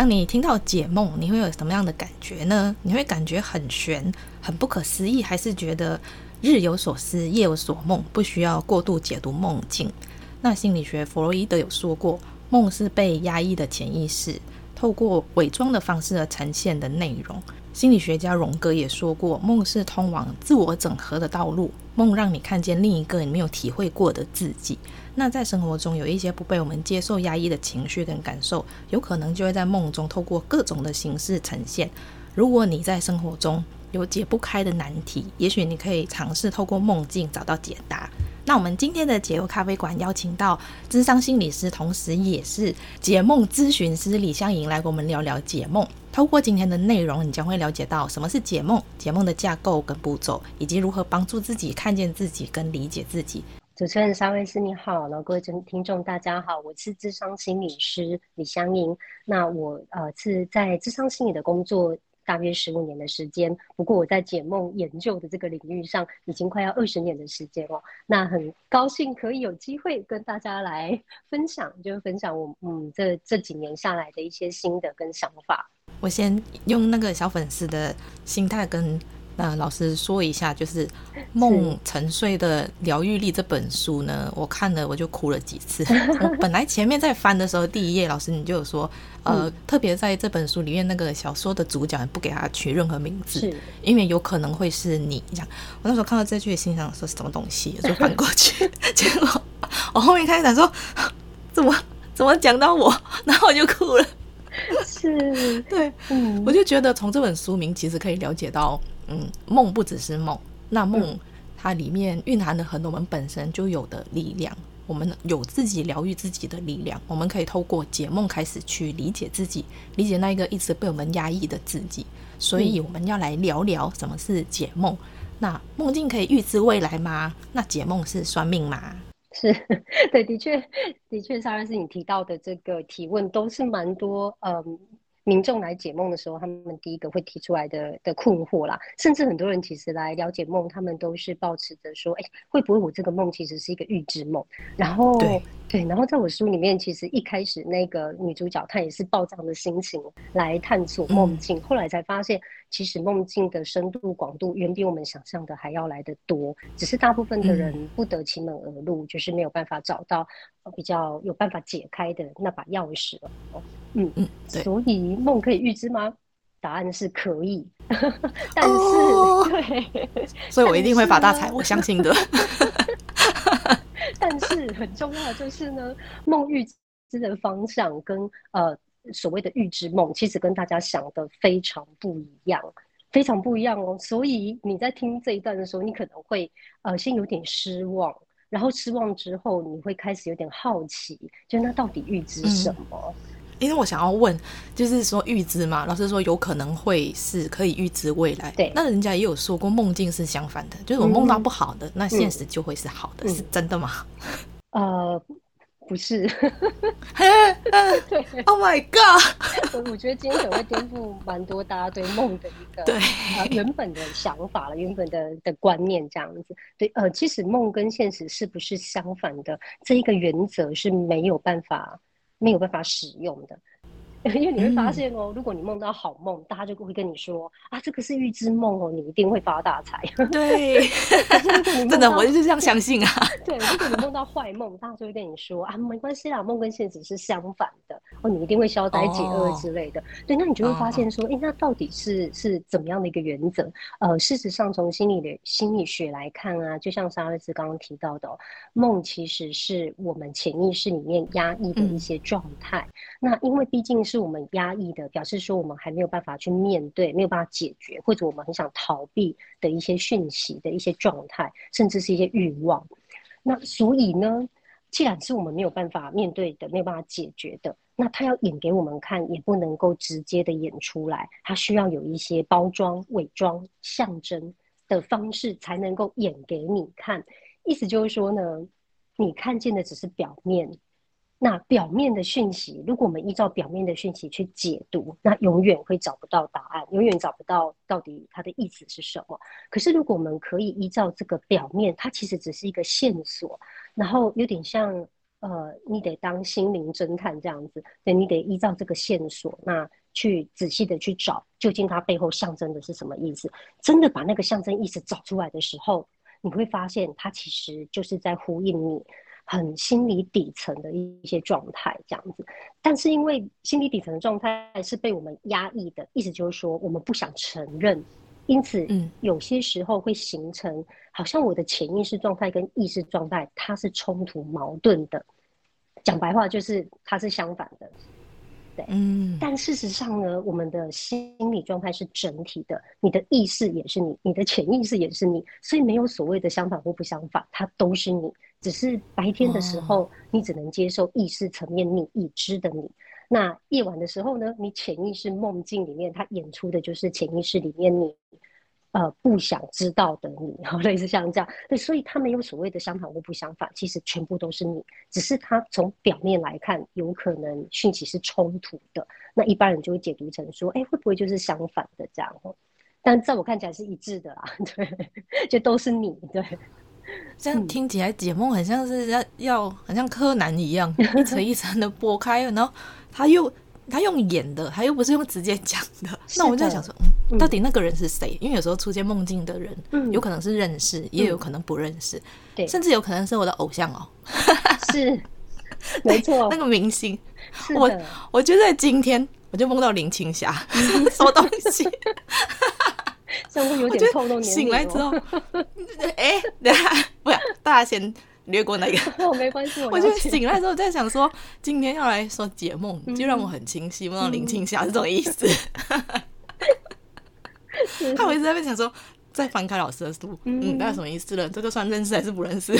当你听到解梦，你会有什么样的感觉呢？你会感觉很玄、很不可思议，还是觉得日有所思、夜有所梦，不需要过度解读梦境？那心理学弗洛伊德有说过，梦是被压抑的潜意识透过伪装的方式而呈现的内容。心理学家荣格也说过，梦是通往自我整合的道路，梦让你看见另一个你没有体会过的自己。那在生活中有一些不被我们接受、压抑的情绪跟感受，有可能就会在梦中透过各种的形式呈现。如果你在生活中有解不开的难题，也许你可以尝试透过梦境找到解答。那我们今天的解忧咖啡馆邀请到智商心理师，同时也是解梦咨询师李香莹来跟我们聊聊解梦。透过今天的内容，你将会了解到什么是解梦、解梦的架构跟步骤，以及如何帮助自己看见自己跟理解自己。主持人沙维斯你好，然后各位听听众大家好，我是智商心理师李香吟。那我呃是在智商心理的工作大约十五年的时间，不过我在解梦研究的这个领域上已经快要二十年的时间了。那很高兴可以有机会跟大家来分享，就是分享我嗯这这几年下来的一些心得跟想法。我先用那个小粉丝的心态跟。那老师说一下，就是《梦沉睡的疗愈力》这本书呢，我看了我就哭了几次。我本来前面在翻的时候，第一页老师你就有说，呃，嗯、特别在这本书里面那个小说的主角不给他取任何名字，因为有可能会是你这样。我那时候看到这句，心想说是什么东西，就翻过去，结果我后面开始想说，怎么怎么讲到我，然后我就哭了。是，对，嗯，我就觉得从这本书名其实可以了解到。嗯，梦不只是梦，那梦它里面蕴含了很多我们本身就有的力量，我们有自己疗愈自己的力量，我们可以透过解梦开始去理解自己，理解那一个一直被我们压抑的自己。所以我们要来聊聊什么是解梦。那梦境可以预知未来吗？那解梦是算命吗？是 对，的确，的确，上是你提到的这个提问都是蛮多，嗯。民众来解梦的时候，他们第一个会提出来的的困惑啦，甚至很多人其实来了解梦，他们都是抱持着说，哎，会不会我这个梦其实是一个预知梦？然后对，对，然后在我书里面，其实一开始那个女主角她也是抱这样的心情来探索梦境，嗯、后来才发现，其实梦境的深度广度远比我们想象的还要来得多，只是大部分的人不得其门而入，嗯、就是没有办法找到比较有办法解开的那把钥匙了。嗯嗯，所以梦可以预知吗？答案是可以，但是、哦、对，所以我一定会发大财，我相信的。但是很重要的就是呢，梦预知的方向跟呃所谓的预知梦，其实跟大家想的非常不一样，非常不一样哦。所以你在听这一段的时候，你可能会呃先有点失望，然后失望之后，你会开始有点好奇，就那到底预知什么？嗯因为我想要问，就是说预知嘛，老师说有可能会是可以预知未来。对，那人家也有说过梦境是相反的，就是我梦到不好的，嗯、那现实就会是好的，嗯、是真的吗？呃，不是。对，Oh my God！我我觉得今天可能会颠覆蛮多大家对梦的一个对、呃、原本的想法了，原本的的观念这样子。对，呃，其实梦跟现实是不是相反的，这一个原则是没有办法。没有办法使用的，因为你会发现哦，嗯、如果你梦到好梦，大家就会跟你说啊，这个是预知梦哦，你一定会发大财。对，真的，我就是这样相信啊。对，如果你梦到坏梦，大家就会跟你说啊，没关系啦，梦跟现实是相反的哦，你一定会消灾解厄之类的。哦、对，那你就会发现说，哎、哦，那到底是是怎么样的一个原则？呃，事实上，从心理的心理学来看啊，就像沙瑞斯刚刚提到的、哦，梦其实是我们潜意识里面压抑的一些状态。嗯、那因为毕竟是我们压抑的，表示说我们还没有办法去面对，没有办法解决，或者我们很想逃避的一些讯息的一些状态，甚至是一些欲望。那所以呢，既然是我们没有办法面对的，没有办法解决的，那他要演给我们看，也不能够直接的演出来，他需要有一些包装、伪装、象征的方式，才能够演给你看。意思就是说呢，你看见的只是表面。那表面的讯息，如果我们依照表面的讯息去解读，那永远会找不到答案，永远找不到到底它的意思是什么。可是如果我们可以依照这个表面，它其实只是一个线索，然后有点像呃，你得当心灵侦探这样子，对，你得依照这个线索，那去仔细的去找，究竟它背后象征的是什么意思。真的把那个象征意思找出来的时候，你会发现它其实就是在呼应你。很心理底层的一些状态这样子，但是因为心理底层的状态是被我们压抑的，意思就是说我们不想承认，因此，嗯，有些时候会形成好像我的潜意识状态跟意识状态它是冲突矛盾的，讲白话就是它是相反的。嗯，但事实上呢，我们的心理状态是整体的，你的意识也是你，你的潜意识也是你，所以没有所谓的相反或不相反，它都是你。只是白天的时候，你只能接受意识层面你已知的你；那夜晚的时候呢，你潜意识梦境里面，它演出的就是潜意识里面你。呃，不想知道的你，类似像这样，对，所以他没有所谓的相反或不相反，其实全部都是你，只是他从表面来看，有可能讯息是冲突的，那一般人就会解读成说，哎，会不会就是相反的这样？但在我看起来是一致的啦，对，就都是你，对。这样听起来解梦很像是要要，很像柯南一样，一层一层的剥开，然后他又。他用演的，他又不是用直接讲的。那我就在想说，嗯，到底那个人是谁？因为有时候出现梦境的人，嗯，有可能是认识，也有可能不认识，对，甚至有可能是我的偶像哦。是，没错，那个明星。我我就在今天，我就梦到林青霞，什么东西？像是有点透露年龄。醒来之后，哎，等下，不要，大家先。略过那个，我 没关系。我就醒来之后在想说，今天要来说解梦，就让我很清晰，梦到林青霞是这种意思。他我一直在想说，再翻开老师的书，嗯，那什么意思了？这个算认识还是不认识？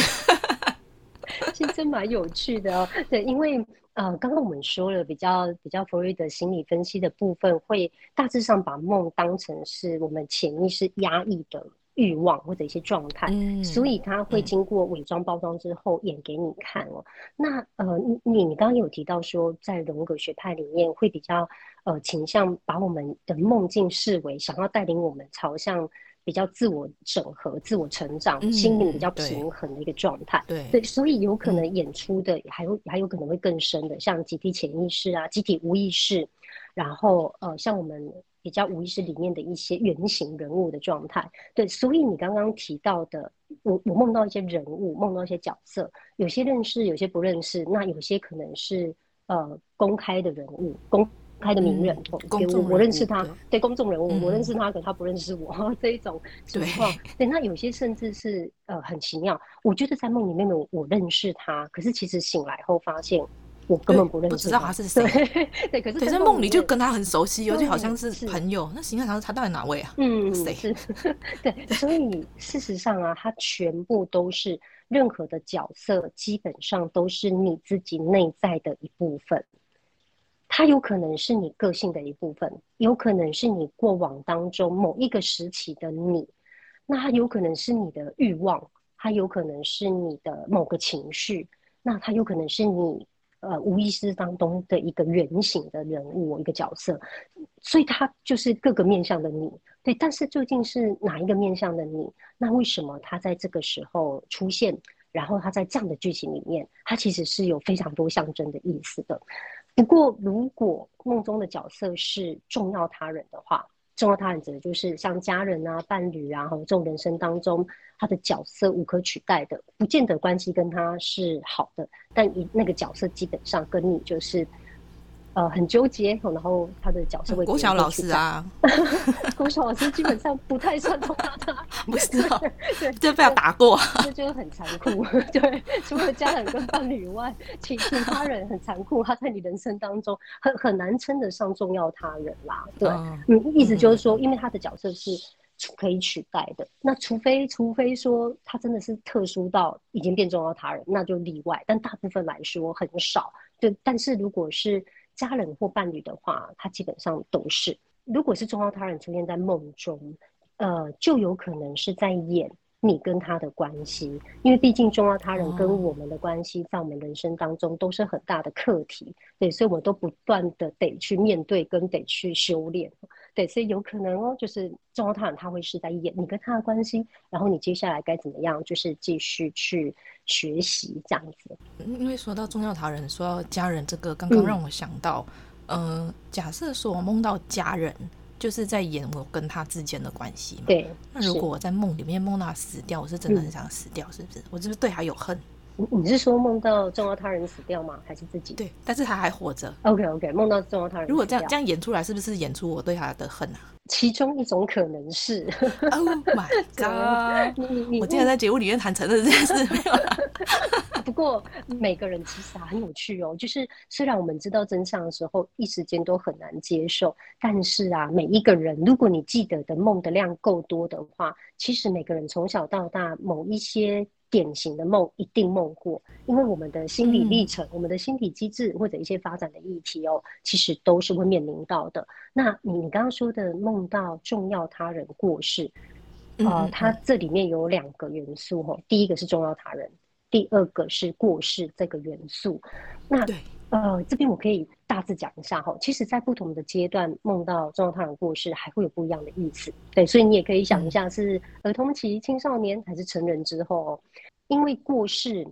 其实真蛮有趣的哦。对，因为呃，刚刚我们说了比较比较弗洛伊德心理分析的部分，会大致上把梦当成是我们潜意识压抑的。欲望或者一些状态，嗯，所以他会经过伪装包装之后演给你看哦。嗯、那呃，你你刚刚有提到说，在荣格学派里面会比较呃倾向把我们的梦境视为想要带领我们朝向比较自我整合、自我成长、嗯、心灵比较平衡的一个状态。对对，所以有可能演出的还有、嗯、还有可能会更深的，像集体潜意识啊、集体无意识，然后呃，像我们。比较无意识里面的一些原型人物的状态，对，所以你刚刚提到的，我我梦到一些人物，梦到一些角色，有些认识，有些不认识，那有些可能是呃公开的人物，公开的名人，嗯、公众我认识他，对，对公众人物，嗯、我认识他，可他不认识我 这一种情况，对，那有些甚至是呃很奇妙，我觉得在梦里面的我认识他，可是其实醒来后发现。我根本不认识，不知道他是谁。对，可是在梦里就跟他很熟悉，哦，就好像是朋友。那形象上他到底哪位啊？嗯，谁？是，对。所以事实上啊，他全部都是任何的角色，基本上都是你自己内在的一部分。他有可能是你个性的一部分，有可能是你过往当中某一个时期的你。那他有可能是你的欲望，他有可能是你的某个情绪，那他有可能是你。呃，无意识当中的一个原型的人物，一个角色，所以他就是各个面向的你，对。但是究竟是哪一个面向的你？那为什么他在这个时候出现？然后他在这样的剧情里面，他其实是有非常多象征的意思的。不过，如果梦中的角色是重要他人的话，重要他人指的就是像家人啊、伴侣啊，和这种人生当中。他的角色无可取代的，不见得关系跟他是好的，但以那个角色基本上跟你就是。呃，很纠结，然后他的角色会。国小老师啊，国小老师基本上不太算重要的，不是道，对，就被他打过，这就很残酷。对，除了家人跟伴侣以外，其其他人很残酷，他在你人生当中很很难称得上重要他人啦。对，嗯，意思就是说，因为他的角色是可以取代的，那除非除非说他真的是特殊到已经变重要他人，那就例外，但大部分来说很少。对，但是如果是。家人或伴侣的话，他基本上都是。如果是重要他人出现在梦中，呃，就有可能是在演你跟他的关系，因为毕竟重要他人跟我们的关系，在我们人生当中都是很大的课题，对，所以我们都不断的得去面对跟得去修炼，对，所以有可能哦，就是重要他人他会是在演你跟他的关系，然后你接下来该怎么样，就是继续去学习这样子。因为说到重要他人，说到家人，这个刚刚让我想到，嗯、呃，假设说我梦到家人。就是在演我跟他之间的关系嘛。对。那如果我在梦里面梦到他死掉，我是真的很想死掉，是不是？嗯、我是不是对他有恨？你你是说梦到重要他人死掉吗？还是自己？对，但是他还活着。OK OK，梦到重要他人死掉。如果这样这样演出来，是不是演出我对他的恨啊？其中一种可能是。Oh my god！我竟然在节目里面坦诚了这件事，没有啦。不过每个人其实很有趣哦，就是虽然我们知道真相的时候，一时间都很难接受，但是啊，每一个人，如果你记得的梦的量够多的话，其实每个人从小到大某一些典型的梦一定梦过，因为我们的心理历程、嗯、我们的心理机制或者一些发展的议题哦，其实都是会面临到的。那你你刚刚说的梦到重要他人过世，啊、呃，它这里面有两个元素哦，第一个是重要他人。第二个是过世这个元素，那对呃这边我可以大致讲一下哈，其实，在不同的阶段梦到重要他人过世，还会有不一样的意思。对，所以你也可以想一下，是儿童期、青少年还是成人之后，因为过世。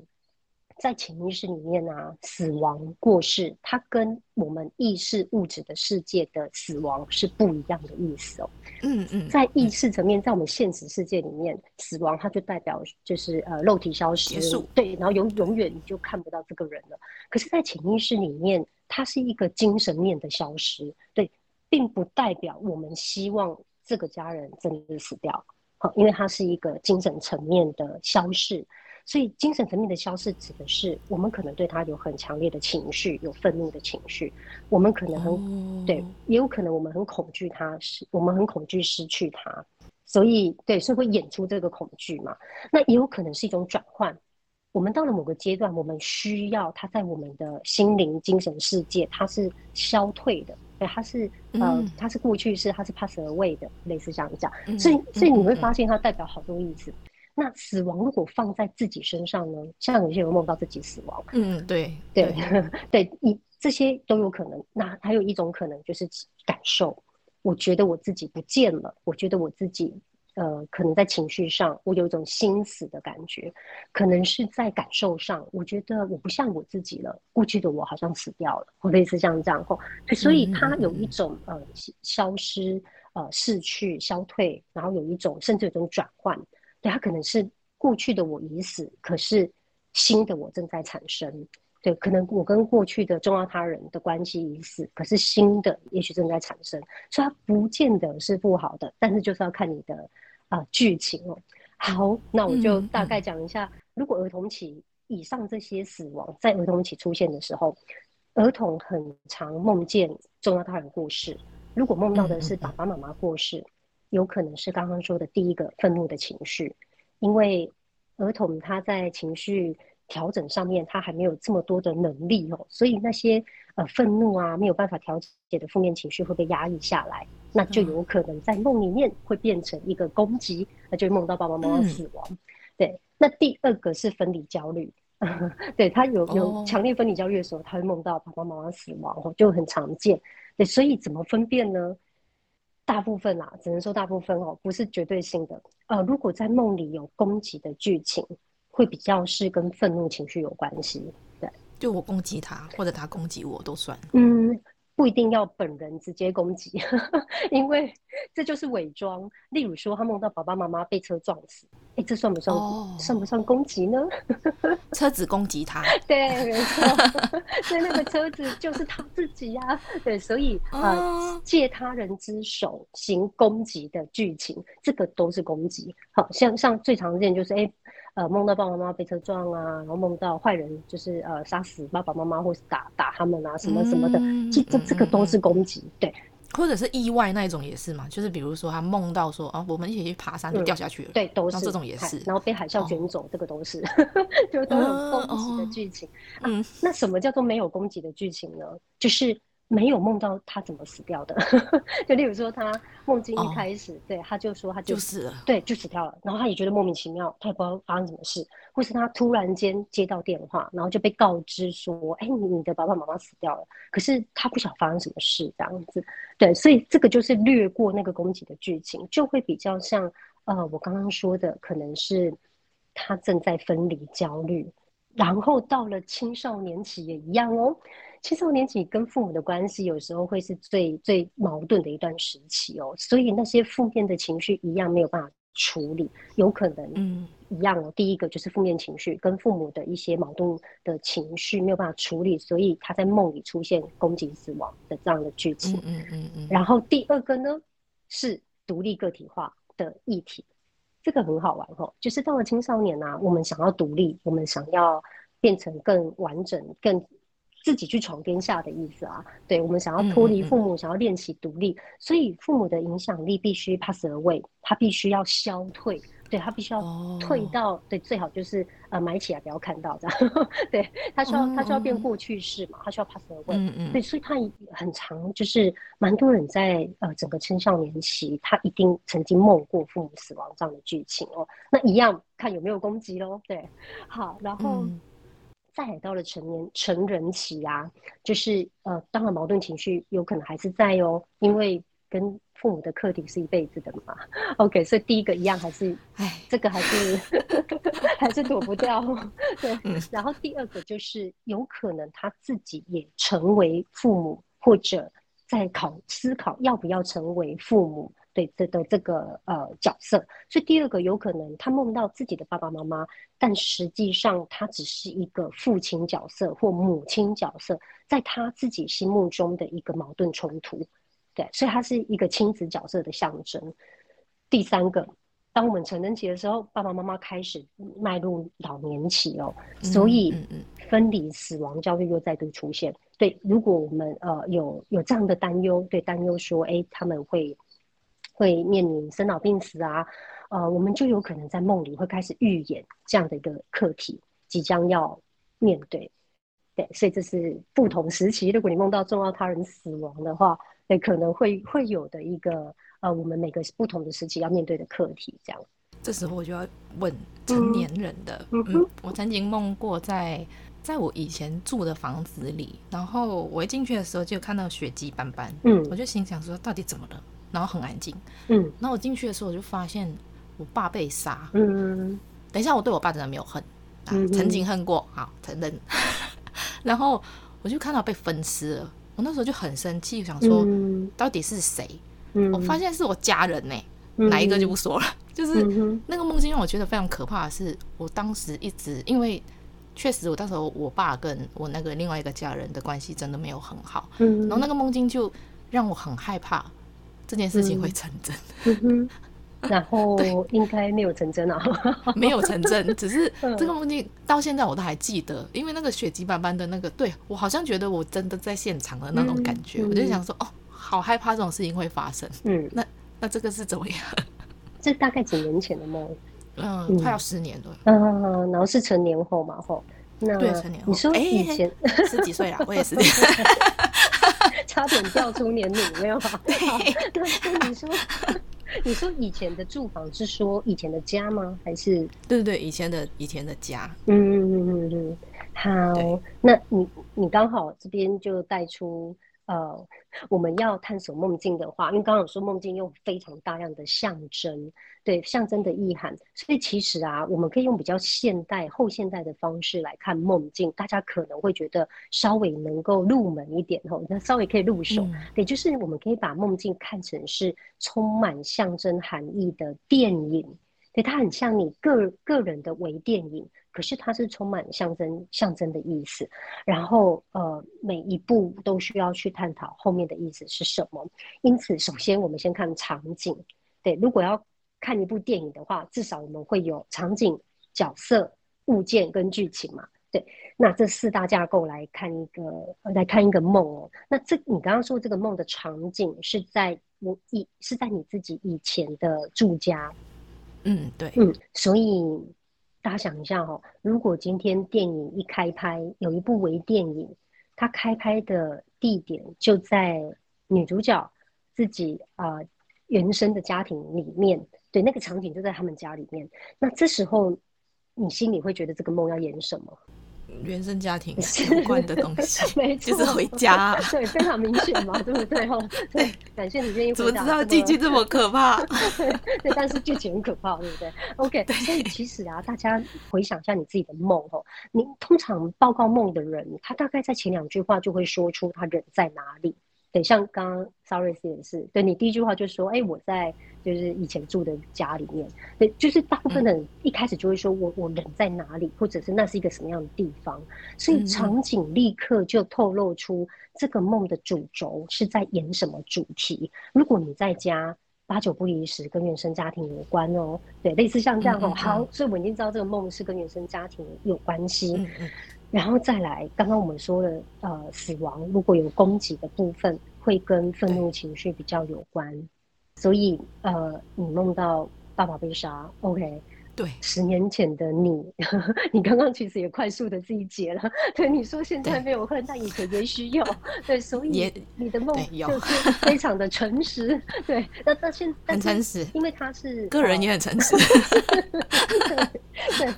在潜意识里面啊，死亡过世，它跟我们意识物质的世界的死亡是不一样的意思哦。嗯嗯，在意识层面，在我们现实世界里面，死亡它就代表就是呃肉体消失。对，然后永永远你就看不到这个人了。可是，在潜意识里面，它是一个精神面的消失，对，并不代表我们希望这个家人真的死掉。好，因为它是一个精神层面的消逝。所以精神层面的消失，指的是我们可能对他有很强烈的情绪，有愤怒的情绪。我们可能很、oh. 对，也有可能我们很恐惧他，是我们很恐惧失去他。所以对，所以会演出这个恐惧嘛。那也有可能是一种转换。我们到了某个阶段，我们需要他在我们的心灵、精神世界，他是消退的。对，他是呃，他是过去式，他是 pass away 的，类似这样讲。所以，所以你会发现它代表好多意思。那死亡如果放在自己身上呢？像有些人梦到自己死亡，嗯，对对对，你这些都有可能。那还有一种可能就是感受，我觉得我自己不见了，我觉得我自己呃，可能在情绪上我有一种心死的感觉，可能是在感受上，我觉得我不像我自己了，过去的我好像死掉了，或类似像这样后，所以它有一种呃消失呃逝去消退，然后有一种甚至有一种转换。对，他可能是过去的我已死，可是新的我正在产生。对，可能我跟过去的重要他人的关系已死，可是新的也许正在产生，所以它不见得是不好的，但是就是要看你的啊剧情哦。好，那我就大概讲一下，嗯嗯、如果儿童期以上这些死亡在儿童期出现的时候，儿童很常梦见重要他人过世。如果梦到的是爸爸妈妈过世。有可能是刚刚说的第一个愤怒的情绪，因为儿童他在情绪调整上面他还没有这么多的能力哦，所以那些呃愤怒啊没有办法调节的负面情绪会被压抑下来，那就有可能在梦里面会变成一个攻击，那就梦到爸爸妈妈死亡。嗯、对，那第二个是分离焦虑，对他有有强烈分离焦虑的时候，他会梦到爸爸妈妈死亡哦，就很常见。对，所以怎么分辨呢？大部分啦，只能说大部分哦，不是绝对性的。呃，如果在梦里有攻击的剧情，会比较是跟愤怒情绪有关系。对，就我攻击他，或者他攻击我都算。嗯。不一定要本人直接攻击，因为这就是伪装。例如说，他梦到爸爸妈妈被车撞死，哎、欸，这算不算、oh. 算不算攻击呢？车子攻击他，对，没错，所以那个车子就是他自己呀、啊。对，所以啊、呃，借他人之手行攻击的剧情，这个都是攻击。好像像最常见就是哎。欸呃，梦到爸爸妈妈被车撞啊，然后梦到坏人就是呃杀死爸爸妈妈或是打打他们啊，什么什么的，这这这个都是攻击，对，或者是意外那一种也是嘛，就是比如说他梦到说啊，我们一起去爬山就掉下去了，嗯、对，都是这种也是，然后被海啸卷走，哦、这个都是，就都有攻击的剧情。嗯、啊，那什么叫做没有攻击的剧情呢？就是没有梦到他怎么死掉的，就例如说他梦境一开始，哦、对，他就说他就，就是了，对，就死掉了，然后他也觉得莫名其妙，他也不知道发生什么事，或是他突然间接到电话，然后就被告知说，哎，你的爸爸妈妈死掉了，可是他不晓得发生什么事这样子，对，所以这个就是略过那个攻击的剧情，就会比较像，呃，我刚刚说的，可能是他正在分离焦虑，然后到了青少年期也一样哦。青少年期跟父母的关系有时候会是最最矛盾的一段时期哦，所以那些负面的情绪一样没有办法处理，有可能嗯一样哦。第一个就是负面情绪跟父母的一些矛盾的情绪没有办法处理，所以他在梦里出现攻击死亡的这样的剧情。嗯嗯嗯。然后第二个呢是独立个体化的议题，这个很好玩哦，就是到了青少年啊，我们想要独立，我们想要变成更完整、更。自己去闯天下的意思啊，对，我们想要脱离父母，嗯嗯，想要练习独立，所以父母的影响力必须 pass away，他必须要消退，对，他必须要退到，哦、对，最好就是呃埋起来不要看到这样，对，他需要他需要变过去式嘛，他需要 pass away，嗯嗯，对，所以他很常就是蛮多人在呃整个青少年期，他一定曾经梦过父母死亡这样的剧情哦，那一样看有没有攻击喽，对，好，然后。嗯再到了成年成人期啊，就是呃，当然矛盾情绪有可能还是在哦，因为跟父母的课题是一辈子的嘛。OK，所以第一个一样还是，哎，这个还是 还是躲不掉。对，然后第二个就是有可能他自己也成为父母，或者在考思考要不要成为父母。对这的这个呃角色，所以第二个有可能他梦到自己的爸爸妈妈，但实际上他只是一个父亲角色或母亲角色，在他自己心目中的一个矛盾冲突。对，所以他是一个亲子角色的象征。第三个，当我们成人期的时候，爸爸妈妈开始迈入老年期哦，所以分离死亡焦虑又再度出现。对，如果我们呃有有这样的担忧，对担忧说，哎，他们会。会面临生老病死啊，呃，我们就有可能在梦里会开始预演这样的一个课题即将要面对，对，所以这是不同时期。如果你梦到重要他人死亡的话，对，可能会会有的一个呃，我们每个不同的时期要面对的课题。这样，这时候我就要问成年人的，嗯，嗯，我曾经梦过在在我以前住的房子里，然后我一进去的时候就看到血迹斑斑，嗯，我就心想说到底怎么了？然后很安静，嗯，然后我进去的时候，我就发现我爸被杀，嗯，等一下，我对我爸真的没有恨，啊，曾经恨过，好承认，然后我就看到被分尸了，我那时候就很生气，想说到底是谁？嗯，我发现是我家人呢，哪一个就不说了，就是那个梦境让我觉得非常可怕的是，我当时一直因为确实我到时候我爸跟我那个另外一个家人的关系真的没有很好，嗯，然后那个梦境就让我很害怕。这件事情会成真，然后 应该没有成真啊，没有成真，只是这个梦境到现在我都还记得，因为那个血迹斑斑的那个，对，我好像觉得我真的在现场的那种感觉，嗯、我就想说，哦，好害怕这种事情会发生。嗯，那那这个是怎么样？这大概几年前的梦，嗯，嗯。快要十年了。嗯，然后是成年后嘛，后那对成年后，你说以前十几岁了，我也是。差点掉出年龄，没有 吧？对。那你说，你说以前的住房是说以前的家吗？还是？对对对，以前的以前的家。嗯嗯嗯嗯，好，那你你刚好这边就带出。呃，我们要探索梦境的话，因为刚刚有说梦境用非常大量的象征，对象征的意涵，所以其实啊，我们可以用比较现代、后现代的方式来看梦境，大家可能会觉得稍微能够入门一点吼，那稍微可以入手。嗯、对，就是我们可以把梦境看成是充满象征含义的电影，对，它很像你个个人的微电影。可是它是充满象征象征的意思，然后呃每一步都需要去探讨后面的意思是什么。因此，首先我们先看场景。对，如果要看一部电影的话，至少我们会有场景、角色、物件跟剧情嘛。对，那这四大架构来看一个来看一个梦哦。那这你刚刚说这个梦的场景是在我以是在你自己以前的住家。嗯，对，嗯，所以。大家想一下哦，如果今天电影一开拍，有一部微电影，它开拍的地点就在女主角自己啊、原生的家庭里面，对，那个场景就在他们家里面。那这时候你心里会觉得这个梦要演什么？原生家庭 相关的东西，就是回家、啊，对，非常明显嘛，对不对？哦，对，感谢你愿意。怎么知道剧情这么可怕？对，对，但是剧情很可怕，对不对？OK，对所以其实啊，大家回想一下你自己的梦哦，你通常报告梦的人，他大概在前两句话就会说出他人在哪里。对，像刚刚 Sorry 也是，对，你第一句话就说，哎，我在就是以前住的家里面，对，就是大部分的人一开始就会说我我人在哪里，或者是那是一个什么样的地方，所以场景立刻就透露出这个梦的主轴是在演什么主题。如果你在家，八九不离十跟原生家庭有关哦，对，类似像这样哦，好，所以我已经知道这个梦是跟原生家庭有关系。然后再来，刚刚我们说了，呃，死亡如果有攻击的部分，会跟愤怒情绪比较有关，所以呃，你梦到爸爸被杀，OK，对，十年前的你，你刚刚其实也快速的自己解了，对，你说现在没有恨，但以前也许有，对，所以你的梦就是非常的诚实，对，那那现在很诚实，因为他是个人也很诚实，对。对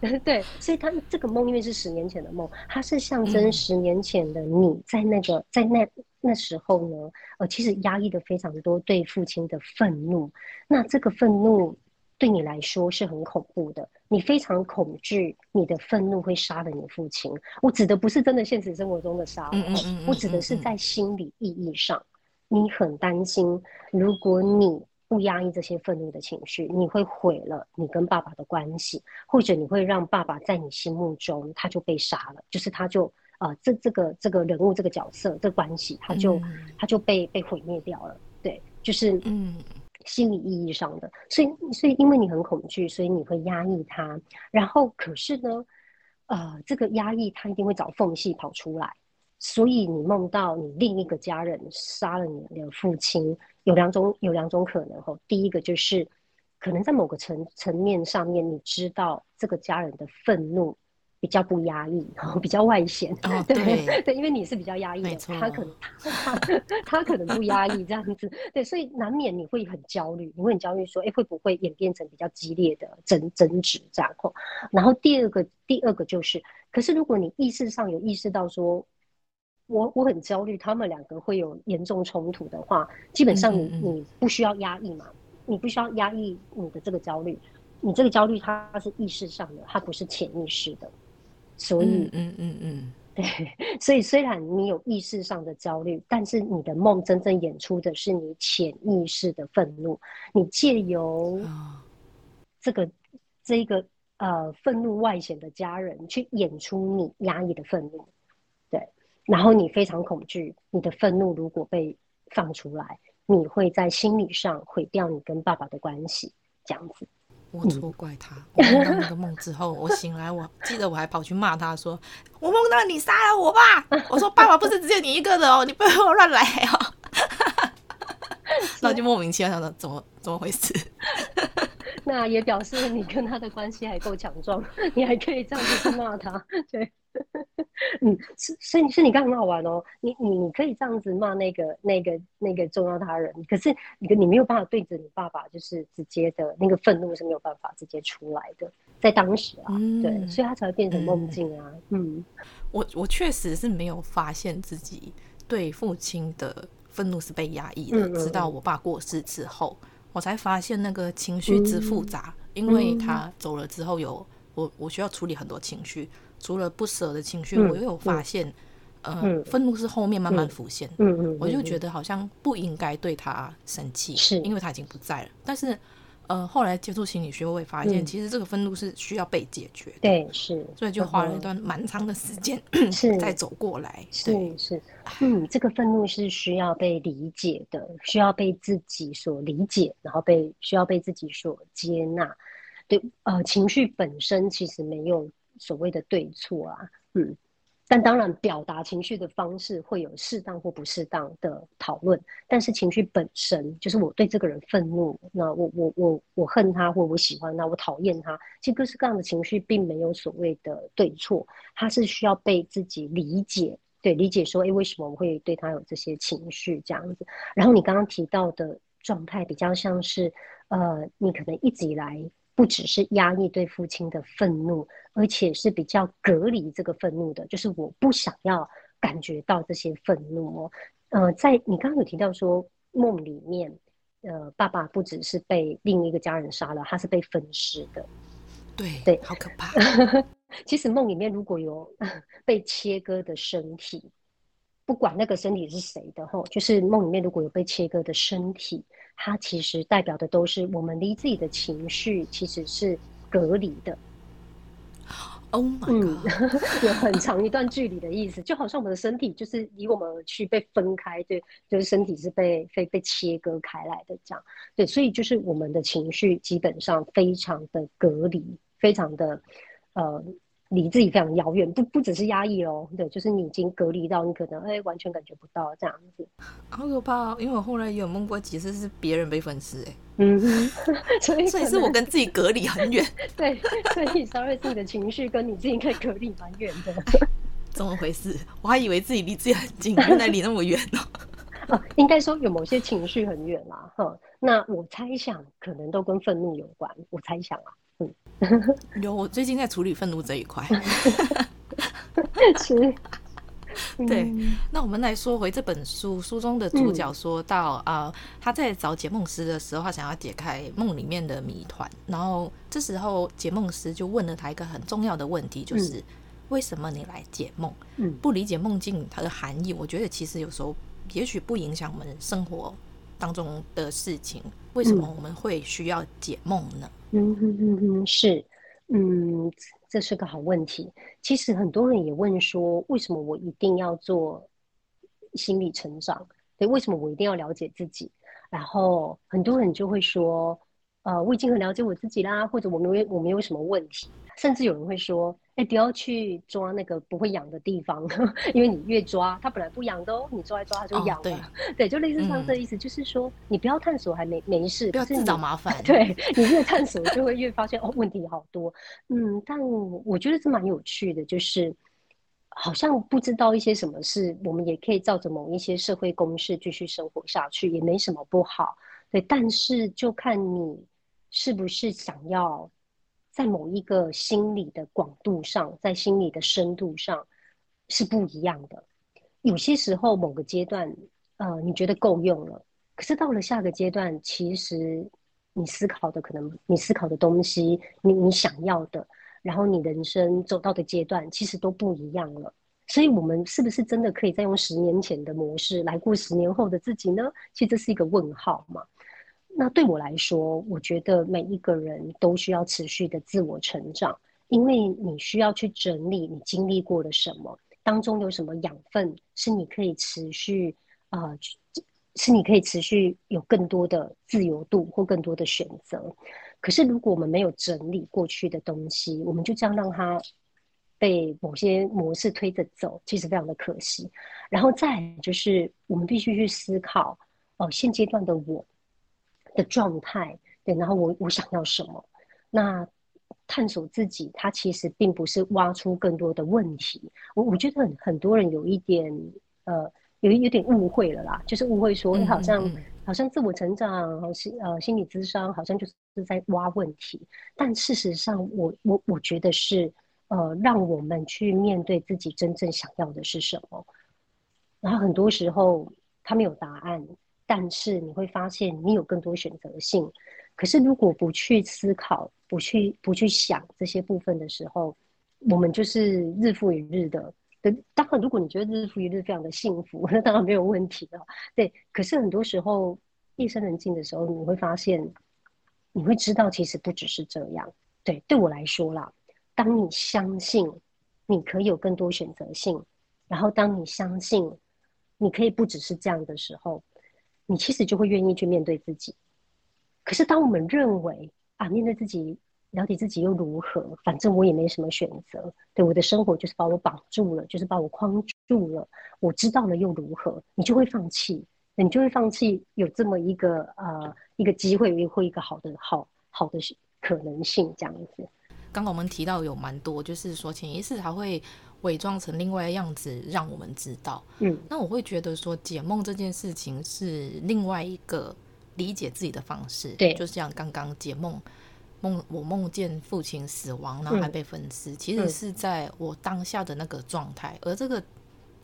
对，所以他这个梦因为是十年前的梦，它是象征十年前的你在那个、嗯、在那那时候呢，呃，其实压抑的非常多对父亲的愤怒。那这个愤怒对你来说是很恐怖的，你非常恐惧你的愤怒会杀了你父亲。我指的不是真的现实生活中的杀，嗯嗯嗯嗯、我指的是在心理意义上，你很担心，如果你。不压抑这些愤怒的情绪，你会毁了你跟爸爸的关系，或者你会让爸爸在你心目中他就被杀了，就是他就呃这这个这个人物这个角色这个关系他就、嗯、他就被被毁灭掉了，对，就是嗯心理意义上的，所以所以因为你很恐惧，所以你会压抑他，然后可是呢，呃这个压抑他一定会找缝隙跑出来。所以你梦到你另一个家人杀了你的父亲，有两种有两种可能哈。第一个就是，可能在某个层层面上面，你知道这个家人的愤怒比较不压抑，然后比较外显。哦、对对，因为你是比较压抑的，他可能他他，他可能不压抑这样子。对，所以难免你会很焦虑，你会很焦虑说，哎，会不会演变成比较激烈的争争执这样吼？然后第二个第二个就是，可是如果你意识上有意识到说。我我很焦虑，他们两个会有严重冲突的话，基本上你你不需要压抑嘛，你不需要压抑你的这个焦虑，你这个焦虑它是意识上的，它不是潜意识的，所以嗯嗯嗯，对，所以虽然你有意识上的焦虑，但是你的梦真正演出的是你潜意识的愤怒，你借由这个这个呃愤怒外显的家人去演出你压抑的愤怒。然后你非常恐惧，你的愤怒如果被放出来，你会在心理上毁掉你跟爸爸的关系，这样子。我错怪他，我梦到那个梦之后，我醒来，我记得我还跑去骂他说：“我梦到你杀了我爸。”我说：“爸爸不是只有你一个的哦，你不要乱来哦。”然后就莫名其妙想说：“怎么怎么回事？”那也表示你跟他的关系还够强壮，你还可以这样子去骂他，对。嗯，是，所以是你刚刚很好玩哦。你你你可以这样子骂那个那个那个重要他人，可是你你没有办法对着你爸爸，就是直接的那个愤怒是没有办法直接出来的，在当时啊，嗯、对，所以他才会变成梦境啊。嗯，嗯我我确实是没有发现自己对父亲的愤怒是被压抑的，直到我爸过世之后，我才发现那个情绪之复杂，嗯、因为他走了之后有我我需要处理很多情绪。除了不舍的情绪，我又有发现，呃，愤怒是后面慢慢浮现。嗯嗯，我就觉得好像不应该对他生气，是因为他已经不在了。但是，呃，后来接触心理学，我会发现，其实这个愤怒是需要被解决的。对，是，所以就花了一段蛮长的时间，是再走过来。是是，嗯，这个愤怒是需要被理解的，需要被自己所理解，然后被需要被自己所接纳。对，呃，情绪本身其实没有。所谓的对错啊，嗯，但当然表达情绪的方式会有适当或不适当的讨论。但是情绪本身就是我对这个人愤怒，那我我我我恨他，或我喜欢他，我讨厌他。其实各式各样的情绪并没有所谓的对错，它是需要被自己理解，对，理解说，哎，为什么我会对他有这些情绪这样子？然后你刚刚提到的状态比较像是，呃，你可能一直以来不只是压抑对父亲的愤怒，而且是比较隔离这个愤怒的，就是我不想要感觉到这些愤怒哦。呃，在你刚刚有提到说梦里面，呃，爸爸不只是被另一个家人杀了，他是被分尸的。对对，好可怕。其实梦里面如果有 被切割的身体，不管那个身体是谁的吼，就是梦里面如果有被切割的身体，它其实代表的都是我们离自己的情绪其实是隔离的。Oh my God，嗯，有很长一段距离的意思，就好像我们的身体就是离我们而去，被分开，对，就是身体是被被被切割开来的这样。对，所以就是我们的情绪基本上非常的隔离，非常的。呃，离自己非常遥远，不不只是压抑哦，对，就是你已经隔离到你可能哎、欸、完全感觉不到这样子，好可怕、哦。因为我后来有梦过几次是别人被分尸，哎，嗯哼，所以所以是我跟自己隔离很远，对，所以稍微自己的情绪跟你自己可以隔离蛮远的，怎么回事？我还以为自己离自己很近，原来离那么远哦。啊，应该说有某些情绪很远啦，哈，那我猜想可能都跟愤怒有关，我猜想啊。嗯，有，我最近在处理愤怒这一块。是，对。那我们来说回这本书，书中的主角说到啊、嗯呃，他在找解梦师的时候，他想要解开梦里面的谜团。然后这时候解梦师就问了他一个很重要的问题，就是、嗯、为什么你来解梦？嗯，不理解梦境它的含义，我觉得其实有时候也许不影响我们生活当中的事情。为什么我们会需要解梦呢？嗯哼哼哼，是，嗯，这是个好问题。其实很多人也问说，为什么我一定要做心理成长？对，为什么我一定要了解自己？然后很多人就会说，呃，我已经很了解我自己啦，或者我没有我没有什么问题。甚至有人会说，哎，不要去抓那个不会痒的地方，因为你越抓，它本来不痒的哦，你抓一抓它就痒了。哦、对，对，就类似像这意思，嗯、就是说你不要探索还没没事，不要自找麻烦。对，你越探索就会越发现哦，问题好多。嗯，但我觉得是蛮有趣的，就是好像不知道一些什么事，我们也可以照着某一些社会公式继续生活下去，也没什么不好。对，但是就看你是不是想要。在某一个心理的广度上，在心理的深度上是不一样的。有些时候，某个阶段，呃，你觉得够用了，可是到了下个阶段，其实你思考的可能，你思考的东西，你你想要的，然后你人生走到的阶段，其实都不一样了。所以，我们是不是真的可以再用十年前的模式来过十年后的自己呢？其实这是一个问号嘛。那对我来说，我觉得每一个人都需要持续的自我成长，因为你需要去整理你经历过的什么，当中有什么养分是你可以持续啊、呃，是你可以持续有更多的自由度或更多的选择。可是如果我们没有整理过去的东西，我们就这样让它被某些模式推着走，其实非常的可惜。然后再就是，我们必须去思考，哦、呃，现阶段的我。的状态，对，然后我我想要什么？那探索自己，它其实并不是挖出更多的问题。我我觉得很很多人有一点呃，有有点误会了啦，就是误会说，你好像嗯嗯好像自我成长，心呃心理咨商，好像就是在挖问题。但事实上我，我我我觉得是呃，让我们去面对自己真正想要的是什么。然后很多时候，他没有答案。但是你会发现，你有更多选择性。可是如果不去思考，不去不去想这些部分的时候，我们就是日复一日的。对，当然，如果你觉得日复一日非常的幸福，那当然没有问题的。对，可是很多时候夜深人静的时候，你会发现，你会知道其实不只是这样。对，对我来说啦，当你相信你可以有更多选择性，然后当你相信你可以不只是这样的时候。你其实就会愿意去面对自己，可是当我们认为啊，面对自己、了解自己又如何？反正我也没什么选择，对，我的生活就是把我绑住了，就是把我框住了。我知道了又如何？你就会放弃，你就会放弃有这么一个呃一个机会，或一个好的好好的可能性这样子。刚刚我们提到有蛮多，就是说潜意识还会伪装成另外的样子让我们知道。嗯，那我会觉得说解梦这件事情是另外一个理解自己的方式。对，就像刚刚解梦梦，我梦见父亲死亡，然后还被分尸，嗯，其实是在我当下的那个状态，而这个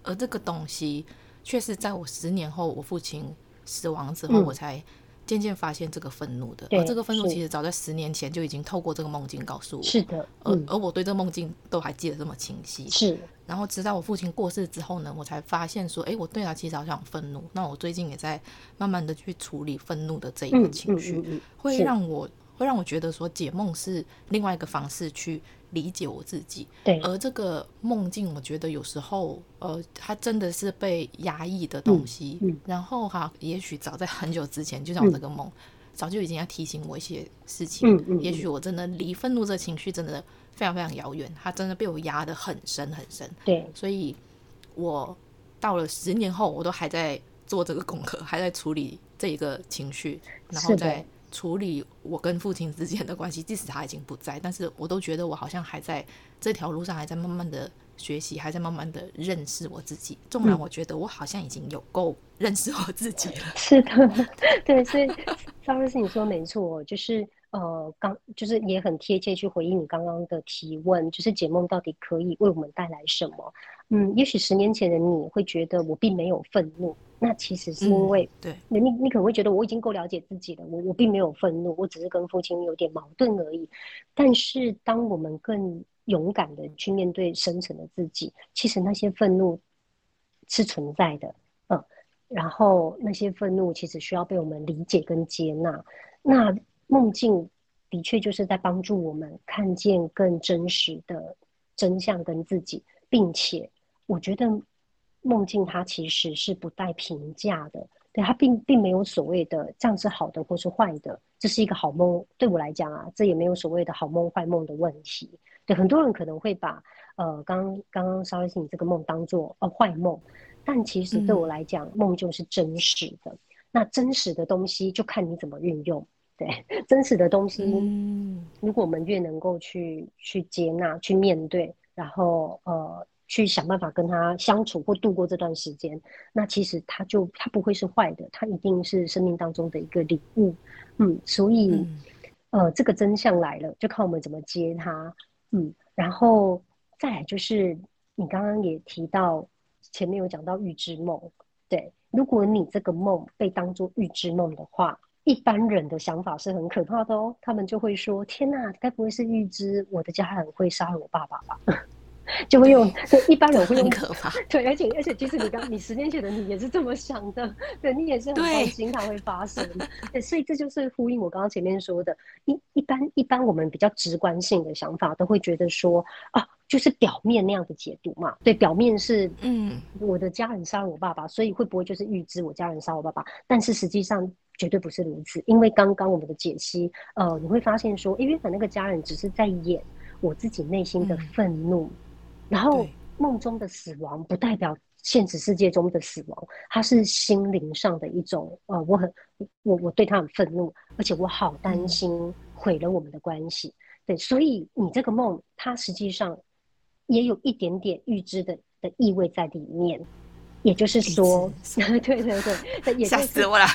而这个东西却是在我十年后我父亲死亡之后，我才。渐渐发现这个愤怒的，而这个愤怒其实早在十年前就已经透过这个梦境告诉我。是的，嗯、而而我对这个梦境都还记得这么清晰。是，然后直到我父亲过世之后呢，我才发现说，哎，我对他其实好像很愤怒。那我最近也在慢慢的去处理愤怒的这一个情绪，会让我会让我觉得说解梦是另外一个方式去。理解我自己，对，而这个梦境，我觉得有时候，呃，它真的是被压抑的东西。嗯嗯、然后哈，也许早在很久之前，就像我这个梦，嗯、早就已经要提醒我一些事情。嗯嗯、也许我真的离愤怒这个情绪真的非常非常遥远，它真的被我压得很深很深。对，所以我到了十年后，我都还在做这个功课，还在处理这一个情绪，然后再。处理我跟父亲之间的关系，即使他已经不在，但是我都觉得我好像还在这条路上，还在慢慢的学习，还在慢慢的认识我自己。纵然我觉得我好像已经有够认识我自己了。嗯、是的，对，所以张律师你说没错，就是呃，刚就是也很贴切去回应你刚刚的提问，就是解梦到底可以为我们带来什么？嗯，也许十年前的你会觉得我并没有愤怒。那其实是因为，对你，你可能会觉得我已经够了解自己了，我我并没有愤怒，我只是跟父亲有点矛盾而已。但是，当我们更勇敢的去面对深层的自己，其实那些愤怒是存在的，嗯，然后那些愤怒其实需要被我们理解跟接纳。那梦境的确就是在帮助我们看见更真实的真相跟自己，并且我觉得。梦境它其实是不带评价的，对，它并并没有所谓的这样是好的或是坏的，这是一个好梦。对我来讲啊，这也没有所谓的好梦坏梦的问题。对，很多人可能会把呃刚刚刚稍微是你这个梦当做呃坏梦，但其实对我来讲，嗯、梦就是真实的。那真实的东西就看你怎么运用。对，真实的东西，嗯、如果我们越能够去去接纳、去面对，然后呃。去想办法跟他相处或度过这段时间，那其实他就他不会是坏的，他一定是生命当中的一个礼物，嗯，所以，嗯、呃，这个真相来了，就看我们怎么接他，嗯，然后再来就是你刚刚也提到前面有讲到预知梦，对，如果你这个梦被当做预知梦的话，一般人的想法是很可怕的哦，他们就会说：天哪，该不会是预知我的家人会杀了我爸爸吧？就会用，对，一般人会用，可怕。对，而且而且，其实你刚你十年前的你也是这么想的，对，你也是很担心它会发生，对，对，所以这就是呼应我刚刚前面说的，一一般一般我们比较直观性的想法都会觉得说啊，就是表面那样的解读嘛，对，表面是嗯，我的家人杀了我爸爸，所以会不会就是预知我家人杀我爸爸？但是实际上绝对不是如此，因为刚刚我们的解析，呃，你会发现说，因为那个家人只是在演我自己内心的愤怒。嗯然后梦中的死亡不代表现实世界中的死亡，它是心灵上的一种呃，我很我我对他很愤怒，而且我好担心毁了我们的关系。嗯、对，所以你这个梦，它实际上也有一点点预知的的意味在里面。也就是说，对对对对，吓死我了。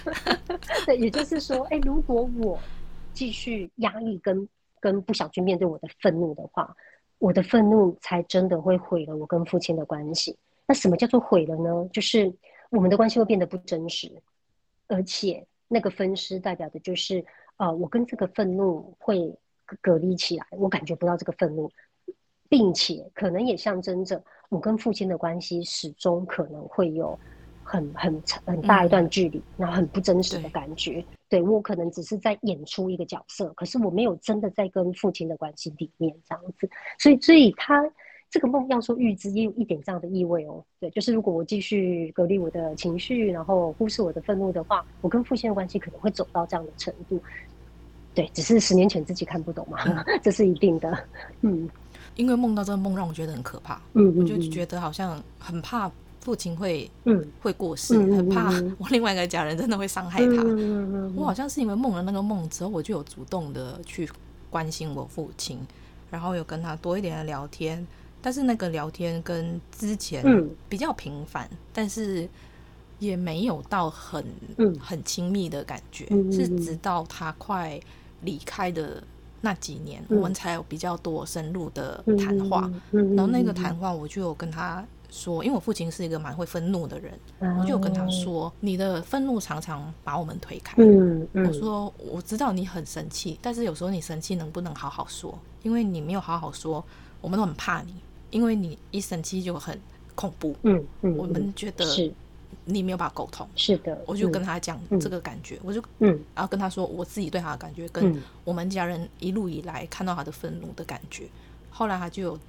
对，也就是说，哎，如果我继续压抑跟跟不想去面对我的愤怒的话。我的愤怒才真的会毁了我跟父亲的关系。那什么叫做毁了呢？就是我们的关系会变得不真实，而且那个分尸代表的就是，呃，我跟这个愤怒会隔离起来，我感觉不到这个愤怒，并且可能也象征着我跟父亲的关系始终可能会有很很很大一段距离，嗯、然后很不真实的感觉。对，我可能只是在演出一个角色，可是我没有真的在跟父亲的关系里面这样子，所以所以他这个梦要说预知也有一点这样的意味哦。对，就是如果我继续隔离我的情绪，然后忽视我的愤怒的话，我跟父亲的关系可能会走到这样的程度。对，只是十年前自己看不懂嘛，嗯、这是一定的。嗯，因为梦到这个梦让我觉得很可怕，嗯，我就觉得好像很怕。父亲会嗯。会过世，嗯、很怕我另外一个家人真的会伤害他。嗯、我好像是因为梦了那个梦之后，我就有主动的去关心我父亲，然后有跟他多一点的聊天，但是那个聊天跟之前比较频繁，嗯、但是也没有到很、嗯、很亲密的感觉，嗯、是直到他快离开的那几年，嗯、我们才有比较多深入的谈话。嗯、然后那个谈话，我就有跟他说，因为我父亲是一个蛮会愤怒的人，嗯、我就有跟他说，你的愤怒常常把我们推开。嗯嗯、我说我知道你很生气，但是有时候你生气能不能好好说？因为你没有好好说，我们都很怕你。因为你一生气就很恐怖，嗯嗯，我们觉得你没有办法沟通，是的，我就跟他讲这个感觉，我就嗯，然后跟他说我自己对他的感觉，跟我们家人一路以来看到他的愤怒的感觉，后来他就有，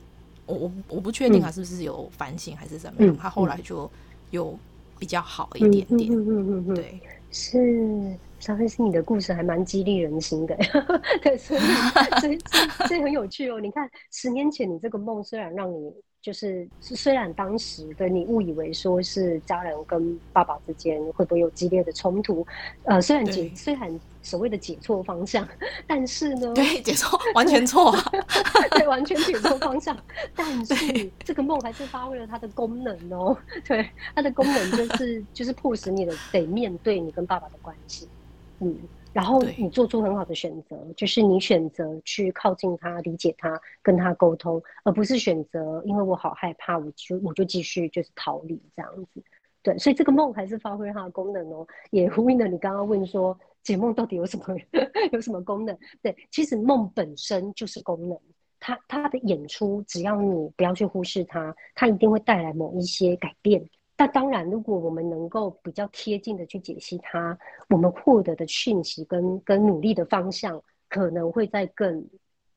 我我我不确定他是不是有反省还是怎么样，他后来就有比较好一点点，嗯嗯嗯，对，是。稍微是你的故事还蛮激励人心的，对，所以 所以所以很有趣哦。你看，十年前你这个梦虽然让你就是虽然当时的你误以为说是家人跟爸爸之间会不会有激烈的冲突，呃，虽然结虽然所谓的解错方向，但是呢，对，解错完全错，对，完全解错方向，但是对这个梦还是发挥了它的功能哦。对，它的功能就是就是迫使你的得面对你跟爸爸的关系。嗯，然后你做出很好的选择，就是你选择去靠近他、理解他、跟他沟通，而不是选择因为我好害怕，我就我就继续就是逃离这样子。对，所以这个梦还是发挥它的功能哦，也呼应了你刚刚问说解梦到底有什么 有什么功能？对，其实梦本身就是功能，它它的演出，只要你不要去忽视它，它一定会带来某一些改变。那当然，如果我们能够比较贴近的去解析它，我们获得的讯息跟跟努力的方向可能会再更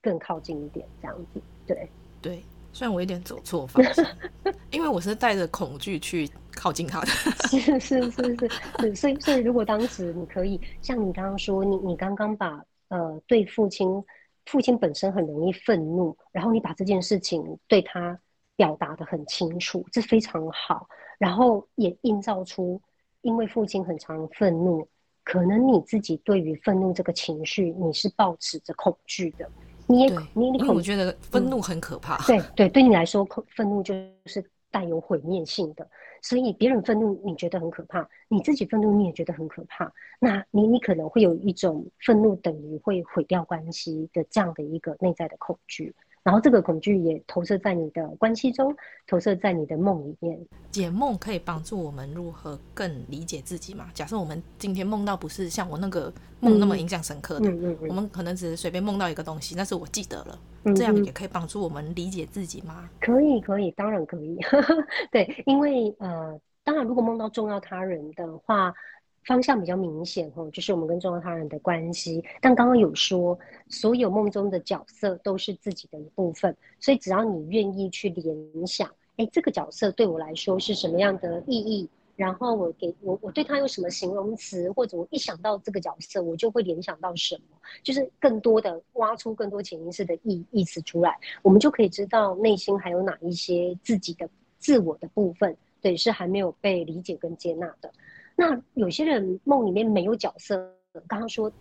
更靠近一点，这样子。对对，虽然我有点走错方向，因为我是带着恐惧去靠近他的。是是是是是，所以所以如果当时你可以像你刚刚说，你你刚刚把呃对父亲父亲本身很容易愤怒，然后你把这件事情对他表达的很清楚，这非常好。然后也映照出，因为父亲很常愤怒，可能你自己对于愤怒这个情绪，你是抱持着恐惧的。你也，恐你你我觉得愤怒很可怕。嗯、对对，对你来说，愤怒就是带有毁灭性的。所以别人愤怒你觉得很可怕，你自己愤怒你也觉得很可怕。那你你可能会有一种愤怒等于会毁掉关系的这样的一个内在的恐惧。然后这个恐惧也投射在你的关系中，投射在你的梦里面。解梦可以帮助我们如何更理解自己嘛？假设我们今天梦到不是像我那个梦那么印象深刻的，我们可能只是随便梦到一个东西，但是我记得了，嗯、这样也可以帮助我们理解自己吗？可以，可以，当然可以。对，因为呃，当然如果梦到重要他人的话。方向比较明显哦，就是我们跟重要他人的关系。但刚刚有说，所有梦中的角色都是自己的一部分，所以只要你愿意去联想，哎，这个角色对我来说是什么样的意义？然后我给我我对他有什么形容词，或者我一想到这个角色，我就会联想到什么？就是更多的挖出更多潜意识的意意思出来，我们就可以知道内心还有哪一些自己的自我的部分，对，是还没有被理解跟接纳的。那有些人梦里面没有角色，刚刚说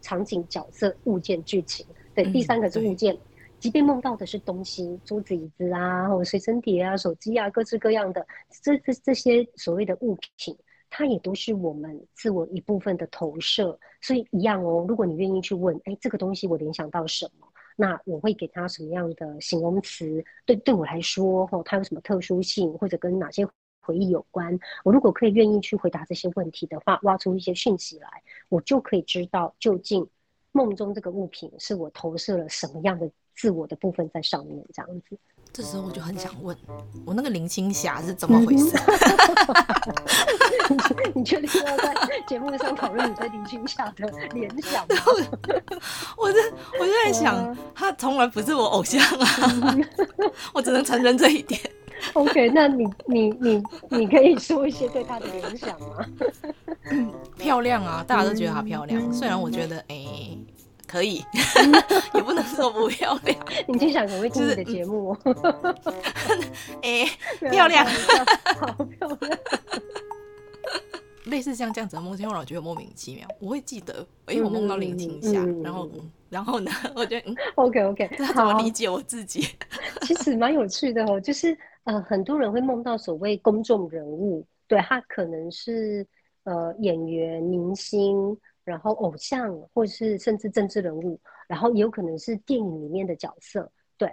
场景、角色、物件、剧情，对，第三个是物件。嗯、即便梦到的是东西，桌子、椅子啊，或随身碟啊、手机啊，各式各样的这这这些所谓的物品，它也都是我们自我一部分的投射。所以一样哦，如果你愿意去问，哎，这个东西我联想到什么？那我会给它什么样的形容词？对，对我来说，哦，它有什么特殊性，或者跟哪些？回忆有关，我如果可以愿意去回答这些问题的话，挖出一些讯息来，我就可以知道究竟梦中这个物品是我投射了什么样的自我的部分在上面，这样子。这时候我就很想问，我那个林青霞是怎么回事？你确定要在节目上讨论你对林青霞的联想吗？我这我就在想，他从来不是我偶像啊，我只能承认这一点。OK，那你你你你可以说一些对她的影响吗？嗯，漂亮啊，大家都觉得她漂亮。虽然我觉得，哎、欸，可以，也不能说不漂亮。你经常很会听你的节目，哎、就是，欸、漂亮，好漂亮。类似像这样子的梦境，会让我觉得莫名其妙。我会记得，因、欸，我梦到林青霞，然后，然后呢，我觉得，嗯，OK OK，他怎么理解我自己？其实蛮有趣的哦，就是呃，很多人会梦到所谓公众人物，对，他可能是呃演员、明星，然后偶像，或是甚至政治人物，然后也有可能是电影里面的角色。对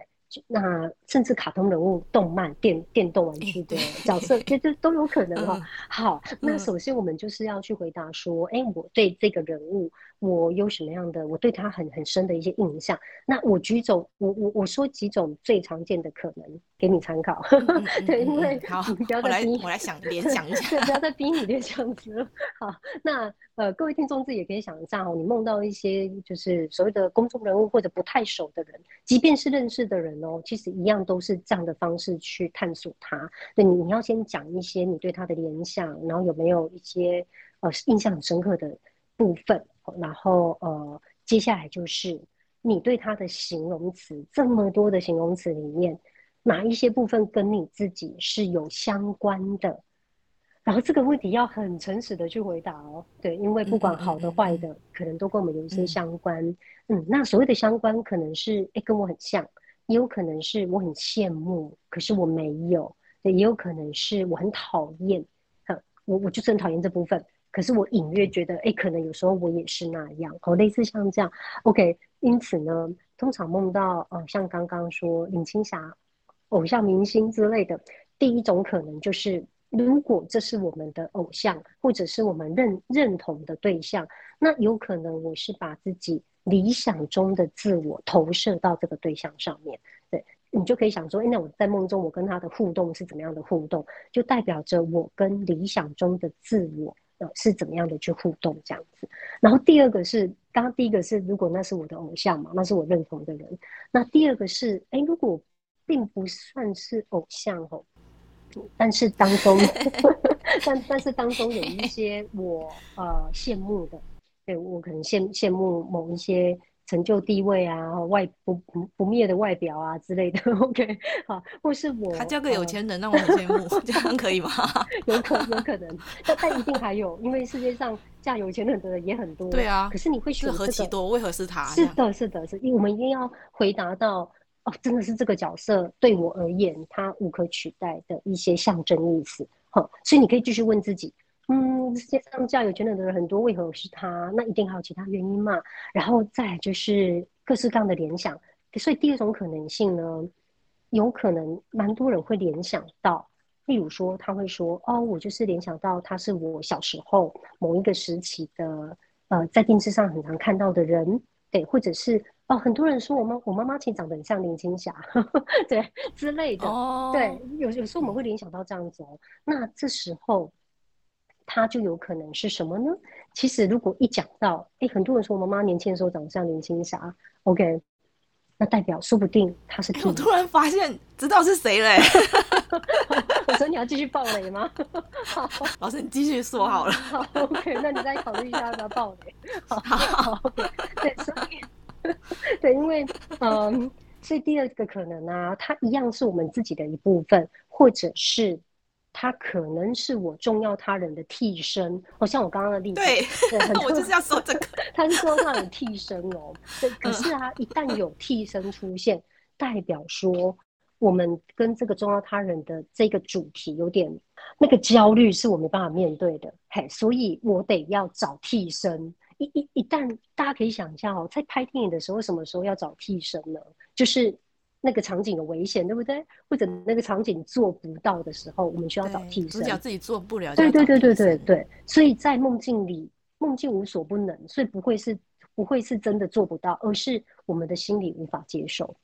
那甚至卡通人物、动漫、电电动玩具的角色，这 这都有可能哈、哦。好，那首先我们就是要去回答说，哎，我对这个人物，我有什么样的，我对他很很深的一些印象。那我举种，我我我说几种最常见的可能给你参考。对，因为好，不要再逼我来想 联想一下，对，不要再 逼你联想子了。好，那呃，各位听众自己也可以想一下哦，你梦到一些就是所谓的公众人物或者不太熟的人，即便是认识的人。哦，其实一样都是这样的方式去探索他。对，你你要先讲一些你对他的联想，然后有没有一些呃印象很深刻的部分，然后呃接下来就是你对他的形容词，这么多的形容词里面，哪一些部分跟你自己是有相关的？然后这个问题要很诚实的去回答哦。对，因为不管好的坏的，可能都跟我们有一些相关。嗯，那所谓的相关，可能是哎跟我很像。也有可能是我很羡慕，可是我没有；也有可能是我很讨厌，我我就是很讨厌这部分。可是我隐约觉得，哎，可能有时候我也是那样，好，类似像这样。OK，因此呢，通常梦到，呃，像刚刚说林青霞、偶像明星之类的，第一种可能就是，如果这是我们的偶像，或者是我们认认同的对象，那有可能我是把自己。理想中的自我投射到这个对象上面，对，你就可以想说，欸，那我在梦中我跟他的互动是怎么样的互动，就代表着我跟理想中的自我呃是怎么样的去互动这样子。然后第二个是，刚刚第一个是如果那是我的偶像嘛，那是我认同的人。那第二个是，欸，如果并不算是偶像哦，但是当中，但但是当中有一些我呃羡慕的。对，我可能羡羡慕某一些成就地位啊，外不不不灭的外表啊之类的。OK，好，或是我他交个有钱人，让我很羡慕，这样可以吗？有可有可能，但但一定还有，因为世界上嫁有钱人的人也很多。对啊，可是你会选、这个、何其多？为何是他？是的，是的，是，因为我们一定要回答到哦，真的是这个角色对我而言，他无可取代的一些象征意思。好，所以你可以继续问自己。嗯，世界上嫁有钱人的人很多，为何是他？那一定还有其他原因嘛？然后再就是各式各样的联想。所以第二种可能性呢，有可能蛮多人会联想到，例如说他会说：“哦，我就是联想到他是我小时候某一个时期的，呃，在电视上很常看到的人，对，或者是哦，很多人说我妈我妈妈其实长得很像林青霞，呵 呵对之类的。Oh. 对，有有时候我们会联想到这样子哦。那这时候。他就有可能是什么呢？其实如果一讲到，哎，很多人说我妈妈年轻的时候长得像林青霞，OK，那代表说不定他是。我突然发现知道是谁嘞。我说你要继续爆雷吗？好，老师你继续说好了。好，OK，那你再考虑一下要不要爆雷。好，好，OK，对，所以对，因为嗯，所以第二个可能啊，它一样是我们自己的一部分，或者是。他可能是我重要他人的替身，哦，像我刚刚的例子，对，对我就是要说这个，他是重要他人的替身哦。对，可是啊，一旦有替身出现，嗯、代表说我们跟这个重要他人的这个主题有点那个焦虑，是我没办法面对的。嘿，所以我得要找替身。一一一旦大家可以想一下哦，在拍电影的时候，什么时候要找替身呢？就是。那个场景的危险，对不对？或者那个场景做不到的时候，我们需要找替身。主角自己做不了。对对对对对对。所以在梦境里，梦境无所不能，所以不会是不会是真的做不到，而是我们的心里无法接受。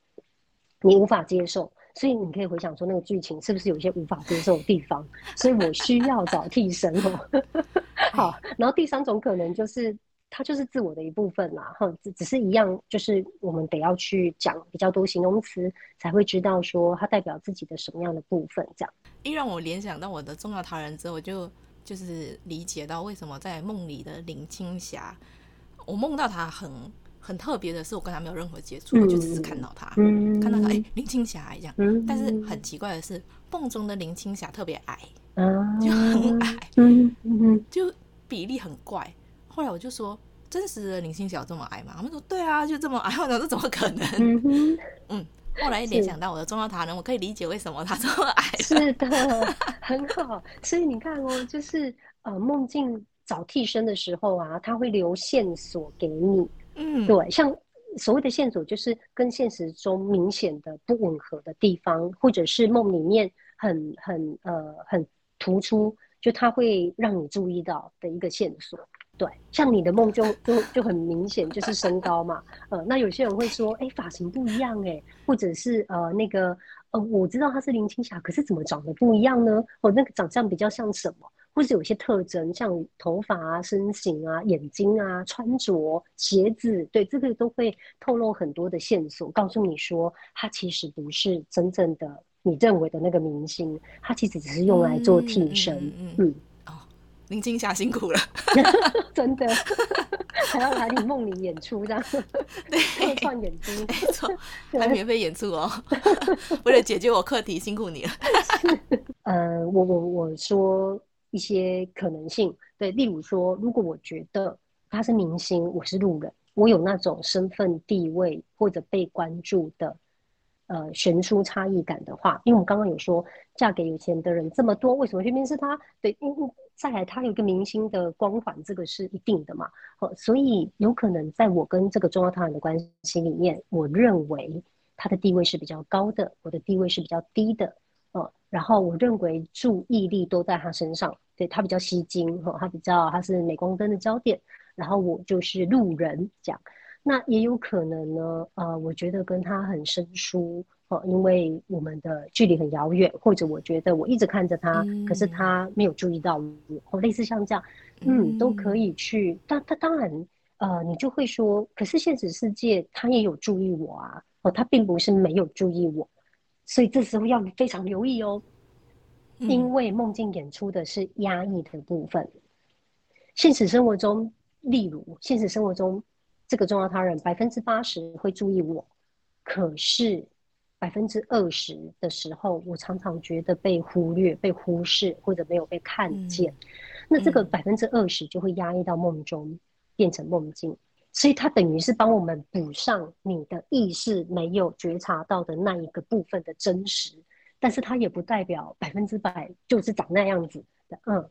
你无法接受，所以你可以回想说，那个剧情是不是有一些无法接受的地方？所以我需要找替身哦。好，然后第三种可能就是。它就是自我的一部分啦，哈，只只是一样，就是我们得要去讲比较多形容词，才会知道说它代表自己的什么样的部分，这样。一让我联想到我的重要他人之后，我就就是理解到为什么在梦里的林青霞，我梦到她很很特别的是，我跟她没有任何接触，嗯、我就只是看到她，嗯、看到她，哎、欸，林青霞这样，嗯、但是很奇怪的是，梦中的林青霞特别矮。嗯，就很矮，嗯嗯，就比例很怪。后来我就说，真实的林青晓这么矮吗？他们说对啊，就这么矮。我说这怎么可能？嗯嗯。后来联想到我的重要他人，我可以理解为什么他这么矮。是的，很好。所以你看哦，就是呃，梦境找替身的时候啊，他会留线索给你。嗯，对，像所谓的线索，就是跟现实中明显的不吻合的地方，或者是梦里面很很呃很突出，就他会让你注意到的一个线索。对，像你的梦就就就很明显，就是身高嘛。呃，那有些人会说，哎，发型不一样哎，或者是呃那个呃，我知道她是林青霞，可是怎么长得不一样呢？哦，那个长相比较像什么？或是有些特征，像头发啊、身形啊、眼睛啊、穿着、鞋子，对，这个都会透露很多的线索，告诉你说，他其实不是真正的你认为的那个明星，他其实只是用来做替身，嗯嗯嗯林青霞辛苦了，真的，还要来你梦里演出这样，对，客串演出，没错，还免费演出哦。为了解决我课题，辛苦你了。呃，我我我说一些可能性，对，例如说，如果我觉得他是明星，我是路人，我有那种身份地位或者被关注的。呃，悬殊差异感的话，因为我们刚刚有说，嫁给有钱的人这么多，为什么偏偏是他？对，因为再来他有一个明星的光环，这个是一定的嘛。呃，所以有可能在我跟这个中央他人的关系里面，我认为他的地位是比较高的，我的地位是比较低的。呃，然后我认为注意力都在他身上，对，他比较吸睛，哈，他比较他是镁光灯的焦点，然后我就是路人这样。那也有可能呢，呃，我觉得跟他很生疏哦，因为我们的距离很遥远，或者我觉得我一直看着他，嗯、可是他没有注意到我，哦类似像这样，嗯，嗯都可以去。但他当然，呃，你就会说，可是现实世界他也有注意我啊，哦，他并不是没有注意我，所以这时候要非常留意哦，嗯、因为梦境演出的是压抑的部分，现实生活中，例如现实生活中。这个重要他人百分之八十会注意我，可是百分之二十的时候，我常常觉得被忽略、被忽视或者没有被看见。嗯、那这个百分之二十就会压抑到梦中，嗯、变成梦境。所以它等于是帮我们补上你的意识没有觉察到的那一个部分的真实，但是它也不代表百分之百就是长那样子的。嗯。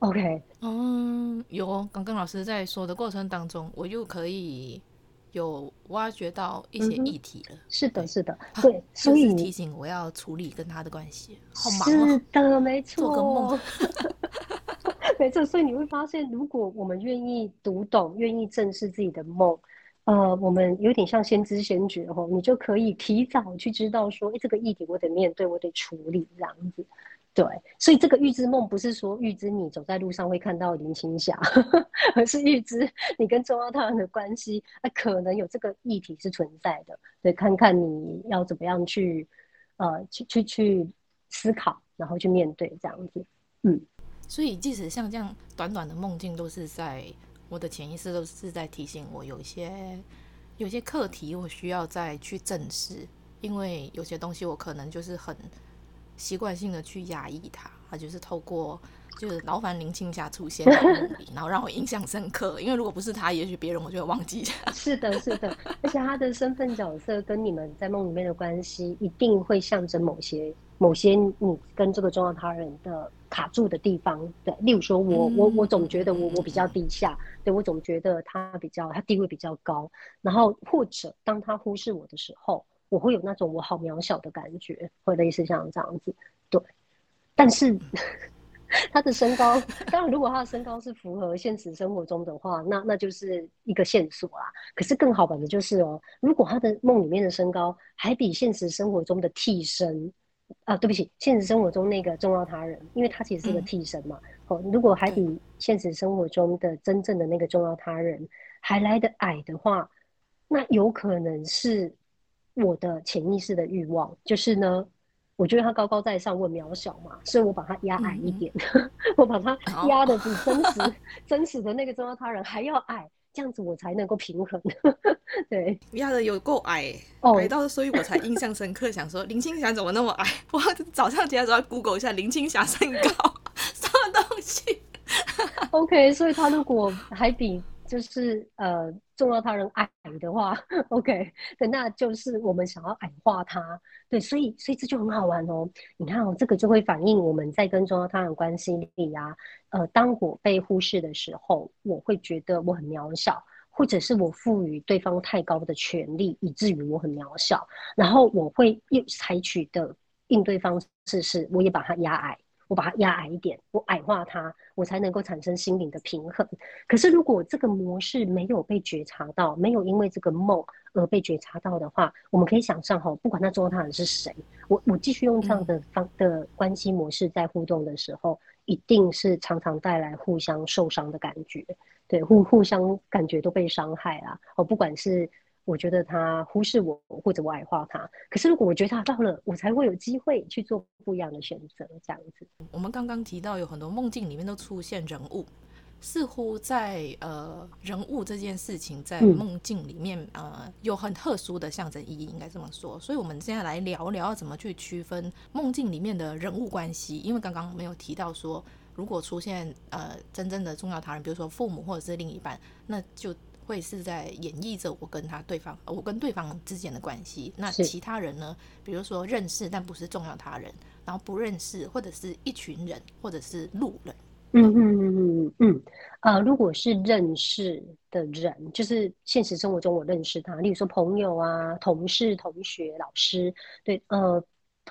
OK，嗯，有刚刚老师在说的过程当中，我又可以有挖掘到一些议题了。嗯、是的，是的，对，啊、所以提醒我要处理跟他的关系。好忙、哦、是的，没错。做个梦，没错。所以你会发现，如果我们愿意读懂，愿意正视自己的梦，呃，我们有点像先知先觉哦，你就可以提早去知道说，哎，这个议题我得面对，我得处理这样子。对，所以这个预知梦不是说预知你走在路上会看到林青霞，而是预知你跟中央他人的关系，那可能有这个议题是存在的。对，看看你要怎么样去，呃，去去去思考，然后去面对这样子。嗯，所以即使像这样短短的梦境，都是在我的潜意识都是在提醒我，有一些有些课题我需要再去正视，因为有些东西我可能就是很。习惯性的去压抑它，他就是透过就是劳烦林青霞出现在梦里，然后让我印象深刻。因为如果不是他，也许别人我就会忘记。是的，是的，而且他的身份角色跟你们在梦里面的关系，一定会象征某些某些你跟这个重要他人的卡住的地方。对，例如说我我我总觉得我我比较低下，对，我总觉得他比较他地位比较高，然后或者当他忽视我的时候。我会有那种我好渺小的感觉，会类似像这样子，对。但是 他的身高，当然如果他的身高是符合现实生活中的话，那那就是一个线索啦。可是更好玩的就是哦，如果他的梦里面的身高还比现实生活中的替身，啊，对不起，现实生活中那个重要他人，因为他其实是个替身嘛。哦、嗯，如果还比现实生活中的真正的那个重要他人还来得矮的话，那有可能是。我的潜意识的欲望就是呢，我觉得他高高在上，我渺小嘛，所以我把他压矮一点，嗯、我把他压的比真实、哦、真实的那个重要他人还要矮，这样子我才能够平衡。对，压的有够矮，哦、矮到所以我才印象深刻，想说林青霞怎么那么矮？我早上起来都要 Google 一下林青霞身高。什么东西。OK，所以他如果还比就是呃重要他人矮的话，OK，对，那就是我们想要矮化他。对，所以所以这就很好玩哦。你看哦，这个就会反映我们在跟重要他人关系里啊，呃，当我被忽视的时候，我会觉得我很渺小。或者是我赋予对方太高的权利，以至于我很渺小，然后我会又采取的应对方式是，我也把它压矮，我把它压矮一点，我矮化它，我才能够产生心灵的平衡。可是如果这个模式没有被觉察到，没有因为这个梦而被觉察到的话，我们可以想象哈，不管那重要他人是谁，我我继续用这样的方的关系模式在互动的时候，一定是常常带来互相受伤的感觉。对，互互相感觉都被伤害啊！哦，不管是我觉得他忽视我，或者我矮化他，可是如果我觉察到了，我才会有机会去做不一样的选择。这样子，我们刚刚提到有很多梦境里面都出现人物，似乎在呃人物这件事情在梦境里面、嗯、呃有很特殊的象征意义，应该这么说。所以，我们现在来聊聊怎么去区分梦境里面的人物关系，因为刚刚没有提到说。如果出现呃真正的重要他人，比如说父母或者是另一半，那就会是在演绎着我跟他对方，我跟对方之间的关系。那其他人呢？比如说认识但不是重要他人，然后不认识或者是一群人或者是路人。嗯嗯嗯嗯嗯嗯。呃，如果是认识的人，就是现实生活中我认识他，例如说朋友啊、同事、同学、老师，对，呃。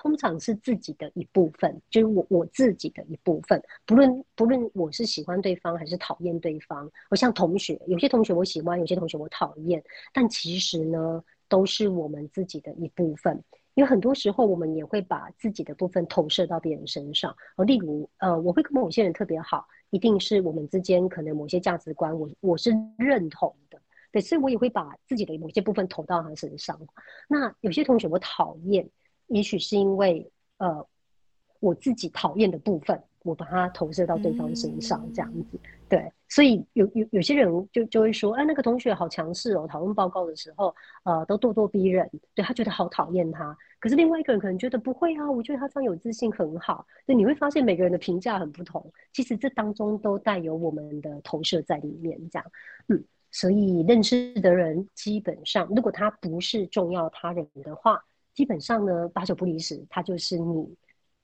通常是自己的一部分，就是我我自己的一部分。不论不论我是喜欢对方还是讨厌对方，我像同学，有些同学我喜欢，有些同学我讨厌，但其实呢，都是我们自己的一部分。因为很多时候我们也会把自己的部分投射到别人身上。例如呃，我会跟某些人特别好，一定是我们之间可能某些价值观我我是认同的，对，所以我也会把自己的某些部分投到他身上。那有些同学我讨厌。也许是因为，呃，我自己讨厌的部分，我把它投射到对方身上，这样子，嗯、对，所以有有有些人就就会说，哎，那个同学好强势哦，讨论报告的时候，呃，都咄咄逼人，对，他觉得好讨厌他。可是另外一个人可能觉得不会啊，我觉得他这样有自信很好。对，你会发现每个人的评价很不同，其实这当中都带有我们的投射在里面，这样，嗯，所以认识的人基本上，如果他不是重要他人的话。基本上呢，八九不离十，它就是你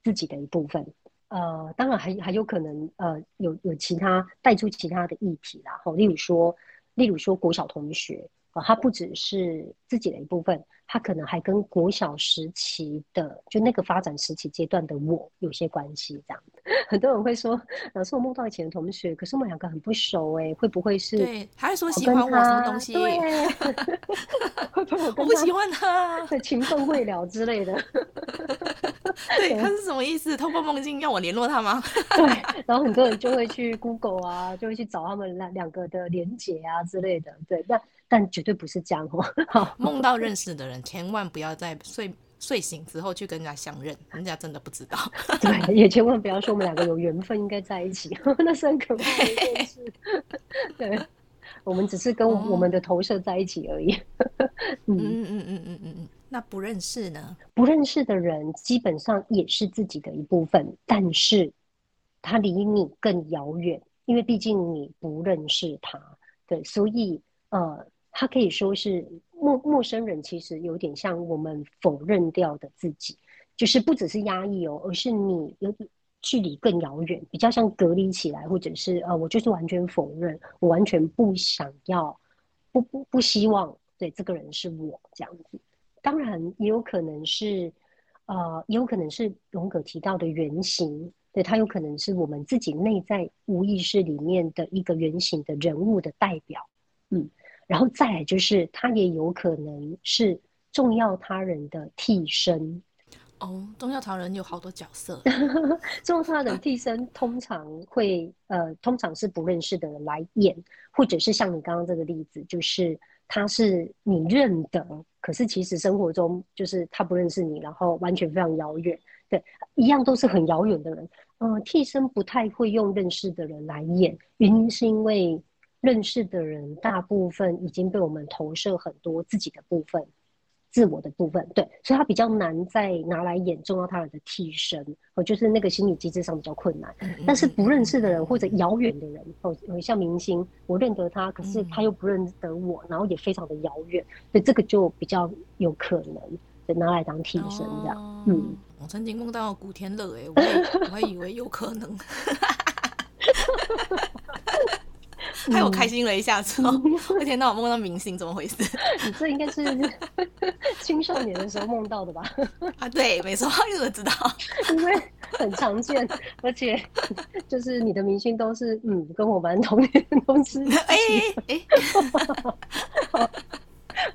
自己的一部分。呃，当然还还有可能，呃，有有其他带出其他的议题啦。好，例如说，例如说国小同学。他不只是自己的一部分，他可能还跟国小时期的就那个发展时期阶段的我有些关系。这样，很多人会说，老师，我梦到以前的同学，可是我们两个很不熟，哎，会不会是？对，还是说喜欢我什么东西？对，会不会我，我不喜欢他？对，情分未了之类的。对，他是什么意思？透过梦境要我联络他吗？对，然后很多人就会去 Google 啊，就会去找他们两两个的连结啊之类的。对，那。但绝对不是这样哦。梦到认识的人，千万不要在睡睡醒之后去跟人家相认，人家真的不知道。对，也千万不要说我们两个有缘分，应该在一起，那是很可怕的一件事。对，我们只是跟我们的投射在一起而已。嗯嗯嗯嗯嗯嗯。那不认识呢？不认识的人基本上也是自己的一部分，但是他离你更遥远，因为毕竟你不认识他。对，所以呃。他可以说是陌陌生人，其实有点像我们否认掉的自己，就是不只是压抑哦，而是你有距离更遥远，比较像隔离起来，或者是呃，我就是完全否认，我完全不想要，不不不希望，对，这个人是我这样子。当然也有可能是，呃，也有可能是荣格提到的原型，对，他有可能是我们自己内在无意识里面的一个原型的人物的代表，嗯。然后再来就是，他也有可能是重要他人的替身。哦，重要他人有好多角色。重要他人替身通常会呃，通常是不认识的人来演，或者是像你刚刚这个例子，就是他是你认得，可是其实生活中就是他不认识你，然后完全非常遥远。对，一样都是很遥远的人。嗯、呃，替身不太会用认识的人来演，原因是因为。认识的人大部分已经被我们投射很多自己的部分自我的部分，对，所以他比较难再拿来演重要他人的替身，哦，就是那个心理机制上比较困难。但是不认识的人或者遥远的人，哦，像明星，我认得他，可是他又不认得我，然后也非常的遥远，所以这个就比较有可能就拿来当替身这样。哦、嗯，我曾经梦到古天乐，哎，我还我还以为有可能。害我开心了一下之后，那天到我梦到明星，怎么回事？你这应该是 青少年的时候梦到的吧？啊，对，没错，你怎么知道？因为很常见，而且就是你的明星都是嗯，跟我蛮同年的东西。哎哎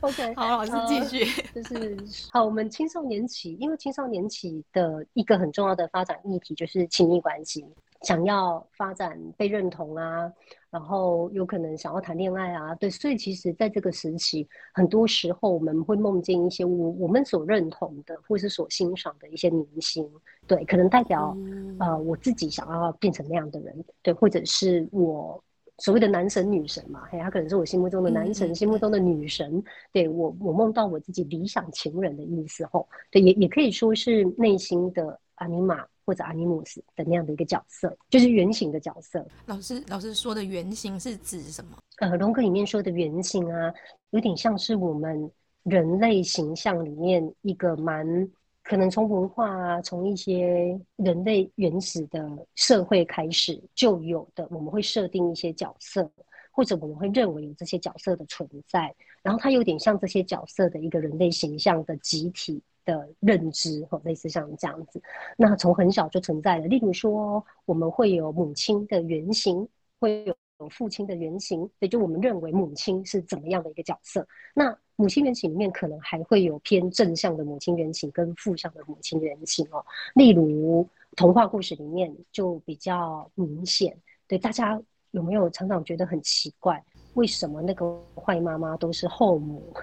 ，OK，好，老师继续。呃，就是好，我们青少年期，因为青少年期的一个很重要的发展议题就是亲密关系。想要发展被认同啊，然后有可能想要谈恋爱啊，对，所以其实在这个时期，很多时候我们会梦见一些我我们所认同的或是所欣赏的一些明星，对，可能代表、嗯、呃我自己想要变成那样的人，对，或者是我所谓的男神女神嘛，嘿，他可能是我心目中的男神，嗯、心目中的女神，对我我梦到我自己理想情人的意思吼，对，也也可以说是内心的阿尼玛。或者阿尼姆斯的那样的一个角色，就是原型的角色。老师，老师说的原型是指什么？呃，荣格里面说的原型啊，有点像是我们人类形象里面一个蛮可能从文化啊，从一些人类原始的社会开始就有的，我们会设定一些角色，或者我们会认为有这些角色的存在，然后它有点像这些角色的一个人类形象的集体。的认知或类似像这样子，那从很小就存在了。例如说，我们会有母亲的原型，会有父亲的原型，也就我们认为母亲是怎么样的一个角色。那母亲原型里面可能还会有偏正向的母亲原型跟负向的母亲原型哦。例如童话故事里面就比较明显。对，大家有没有常常觉得很奇怪，为什么那个坏妈妈都是后母？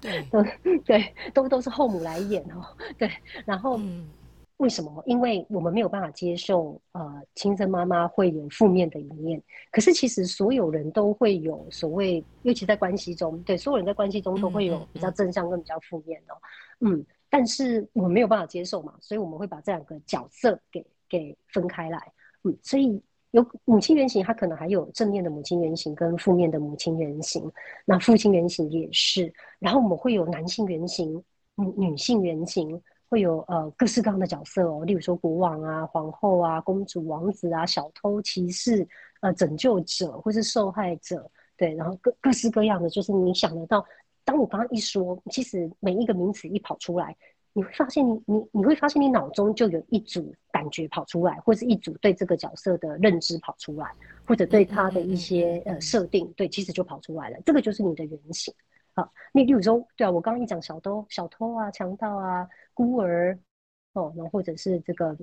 对，都 对，都都是后母来演哦。对，然后为什么？因为我们没有办法接受呃，亲生妈妈会有负面的一面。可是其实所有人都会有所谓，尤其在关系中，对，所有人在关系中都会有比较正向跟比较负面的哦。嗯，但是我们没有办法接受嘛，所以我们会把这两个角色给给分开来。嗯，所以。有母亲原型，它可能还有正面的母亲原型跟负面的母亲原型，那父亲原型也是。然后我们会有男性原型、女女性原型，会有呃各式各样的角色哦，例如说国王啊、皇后啊、公主、王子啊、小偷、骑士、呃拯救者或是受害者，对，然后各各式各样的，就是你想得到。当我刚刚一说，其实每一个名词一跑出来。你会发现你，你你会发现，你脑中就有一组感觉跑出来，或是一组对这个角色的认知跑出来，或者对他的一些呃设定，对，其实就跑出来了。这个就是你的原型。好，你例如说，对啊，我刚刚一讲小偷、小偷啊、强盗啊、孤儿，哦，然后或者是这个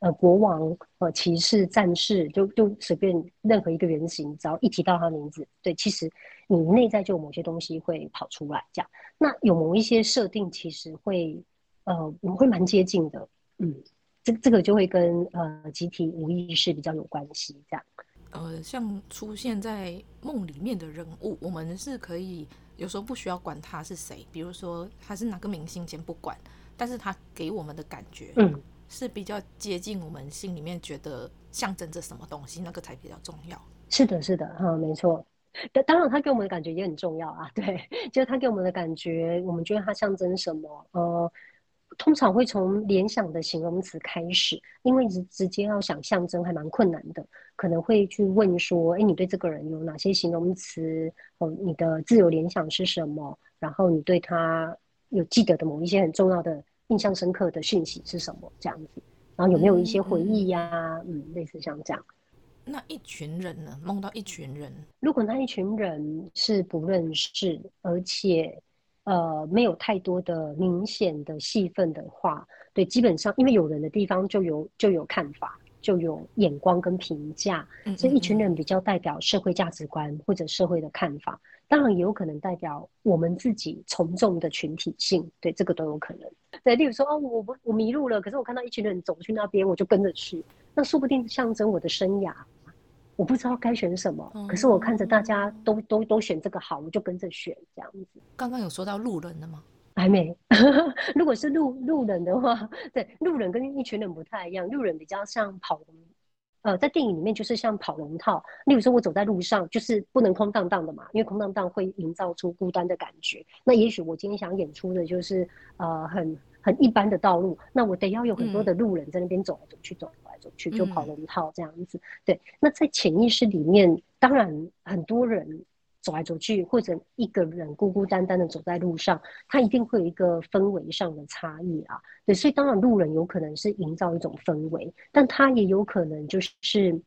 呃国王、呃骑士、战士，就就随便任何一个原型，只要一提到他名字，对，其实你内在就有某些东西会跑出来。这样，那有某一些设定，其实会。呃，我们会蛮接近的，嗯，这这个就会跟呃集体无意识比较有关系，这样。呃，像出现在梦里面的人物，我们是可以有时候不需要管他是谁，比如说他是哪个明星，先不管，但是他给我们的感觉，嗯，是比较接近我们心里面觉得象征着什么东西，那个才比较重要。是的，是的，哈、嗯，没错。当当然，他给我们的感觉也很重要啊，对，就是他给我们的感觉，我们觉得他象征什么，呃。通常会从联想的形容词开始，因为直直接要想象征还蛮困难的，可能会去问说：“哎，你对这个人有哪些形容词？哦，你的自由联想是什么？然后你对他有记得的某一些很重要的、印象深刻的讯息是什么？这样子，然后有没有一些回忆呀、啊？嗯，嗯，类似像这样。那一群人呢？梦到一群人，如果那一群人是不认识，而且。呃，没有太多的明显的戏份的话，对，基本上因为有人的地方就有就有看法，就有眼光跟评价，所以一群人比较代表社会价值观或者社会的看法，当然也有可能代表我们自己从众的群体性，对，这个都有可能。对，例如说，哦，我不我迷路了，可是我看到一群人走去那边，我就跟着去，那说不定象征我的生涯。我不知道该选什么，嗯、可是我看着大家都都都选这个好，我就跟着选这样子。刚刚有说到路人的吗？还没。如果是路路人的话，对，路人跟一群人不太一样，路人比较像跑龙，呃，在电影里面就是像跑龙套。例如说，我走在路上，就是不能空荡荡的嘛，因为空荡荡会营造出孤单的感觉。那也许我今天想演出的就是呃很很一般的道路，那我得要有很多的路人在那边走来走去，走来走去，就跑了一套这样子。对，那在潜意识里面，当然很多人。走来走去，或者一个人孤孤单单的走在路上，他一定会有一个氛围上的差异啊。对，所以当然路人有可能是营造一种氛围，但他也有可能就是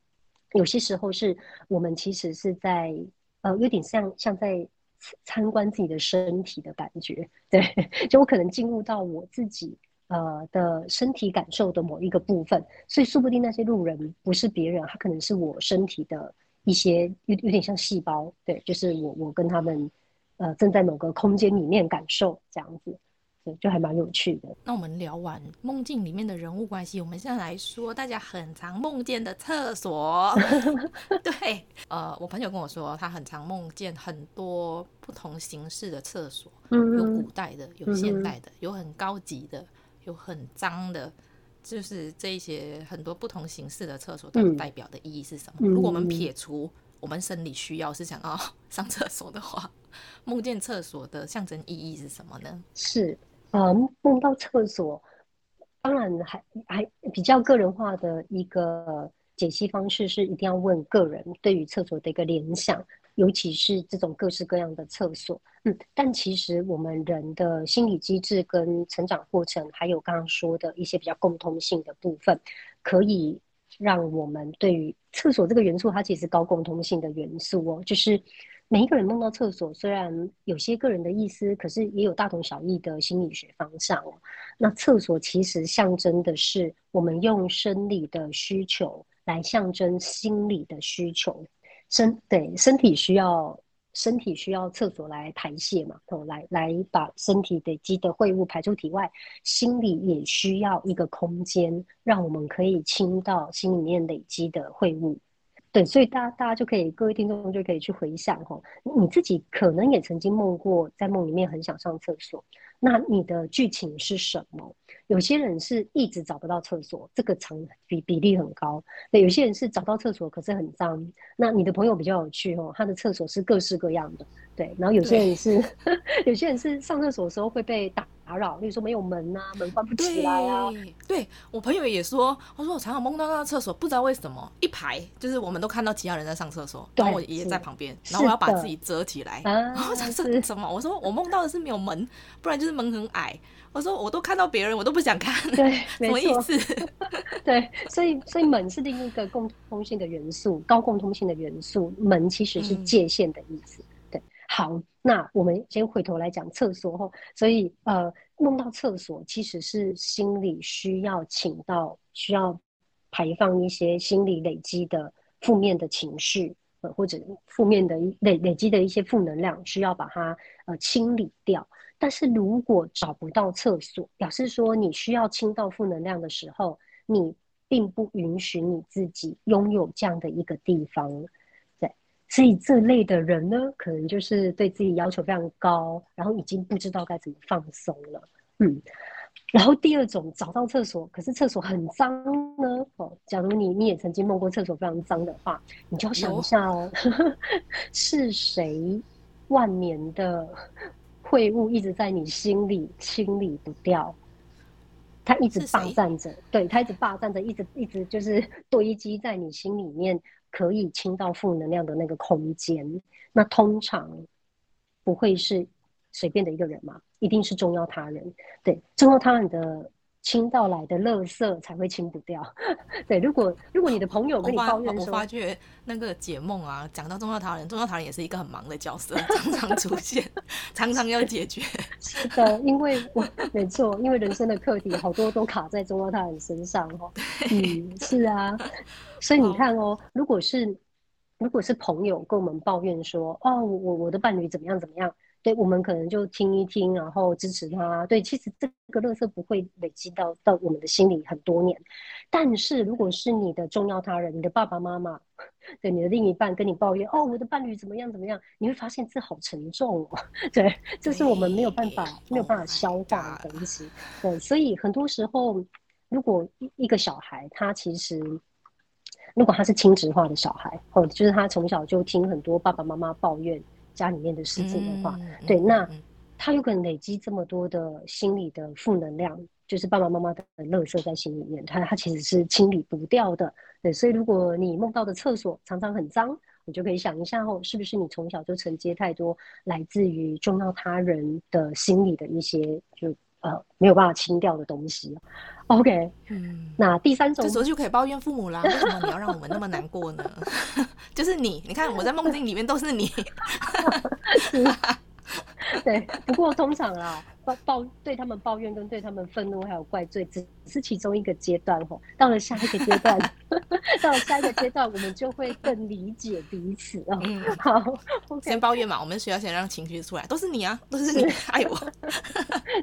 有些时候是我们其实是在呃有点像像在参观自己的身体的感觉。对，就我可能进入到我自己呃的身体感受的某一个部分，所以说不定那些路人不是别人，他可能是我身体的。一些有有点像细胞，对，就是我我跟他们，呃，正在某个空间里面感受这样子，对，就还蛮有趣的。那我们聊完梦境里面的人物关系，我们现在来说大家很常梦见的厕所。对，呃，我朋友跟我说，他很常梦见很多不同形式的厕所，嗯，有古代的，有现代的，嗯，有很高级的，有很脏的。就是这一些很多不同形式的厕所，它代表的意义是什么？嗯、如果我们撇除我们生理需要是想要 上厕所的话，梦见厕所的象征意义是什么呢？是，啊，梦到厕所，当然还还比较个人化的一个解析方式是，一定要问个人对于厕所的一个联想。尤其是这种各式各样的厕所，嗯，但其实我们人的心理机制跟成长过程，还有刚刚说的一些比较共通性的部分，可以让我们对于厕所这个元素，它其实高共通性的元素哦，就是每一个人梦到厕所，虽然有些个人的意思，可是也有大同小异的心理学方向哦。那厕所其实象征的是我们用生理的需求来象征心理的需求。身对身体需要身体需要厕所来排泄嘛，哦，来来把身体累积的秽物排出体外，心里也需要一个空间，让我们可以清到心里面累积的秽物。对，所以大家大家就可以，各位听众就可以去回想哦，你自己可能也曾经梦过，在梦里面很想上厕所，那你的剧情是什么？有些人是一直找不到厕所，这个成比比例很高。对，有些人是找到厕所，可是很脏。那你的朋友比较有趣哦，他的厕所是各式各样的。对，然后有些人是，有些人是上厕所的时候会被打打扰，例如说没有门啊，门关不起来啊。对，对我朋友也说，他说我常常梦到那个厕所，不知道为什么一排就是我们都看到其他人在上厕所，然后我爷爷在旁边，然后我要把自己遮起来。然后这是什么？我说我梦到的是没有门，不然就是门很矮。我说我都看到别人，我都不想看。对，什么意思？对，所以所以门是另一个共通性的元素，高共通性的元素。门其实是界限的意思。嗯好，那我们先回头来讲厕所吼，所以呃，梦到厕所其实是心里需要请到，需要排放一些心理累积的负面的情绪，呃，或者负面的累累积的一些负能量，需要把它呃清理掉。但是如果找不到厕所，表示说你需要清到负能量的时候，你并不允许你自己拥有这样的一个地方。所以这类的人呢，可能就是对自己要求非常高，然后已经不知道该怎么放松了。嗯，然后第二种找到厕所，可是厕所很脏呢。哦，假如你你也曾经梦过厕所非常脏的话，你就要想一下哦，是谁万年的秽物一直在你心里清理不掉？他一直霸占着，对，他一直霸占着，一直一直就是堆积在你心里面。可以清到负能量的那个空间，那通常不会是随便的一个人嘛，一定是重要他人。对，重要他人的清到来的垃圾才会清不掉。对，如果如果你的朋友跟你抱怨说，我发觉那个解梦啊，讲到重要他人，重要他人也是一个很忙的角色，常常出现，常常要解决。是的，因为我没错，因为人生的课题好多都卡在重要他人身上哦。嗯，是啊。所以你看哦，如果是如果是朋友跟我们抱怨说，哦，我我的伴侣怎么样怎么样，对，我们可能就听一听，然后支持他。对，其实这个垃圾不会累积到到我们的心里很多年。但是如果是你的重要他人，你的爸爸妈妈，对你的另一半跟你抱怨哦，我的伴侣怎么样怎么样，你会发现这好沉重哦。对，这是我们没有办法没有办法消化的东西。对，所以很多时候，如果一一个小孩他其实，如果他是亲职化的小孩，或者就是他从小就听很多爸爸妈妈抱怨家里面的事情的话，嗯、对，那他有可能累积这么多的心理的负能量。就是爸爸妈妈的垃圾在心里面，他他其实是清理不掉的。对，所以如果你梦到的厕所常常很脏，你就可以想一下哦，是不是你从小就承接太多来自于重要他人的心理的一些就呃没有办法清掉的东西。OK，嗯，那第三种，这时候就可以抱怨父母啦。为什么你要让我们那么难过呢？就是你，你看我在梦境里面都是你。是 对，不过通常啊，抱抱对他们抱怨跟对他们愤怒还有怪罪，只是其中一个阶段吼。到了下一个阶段，到了下一个阶段，我们就会更理解彼此哦。嗯、好，okay、先抱怨嘛，我们需要先让情绪出来，都是你啊，都是你害我。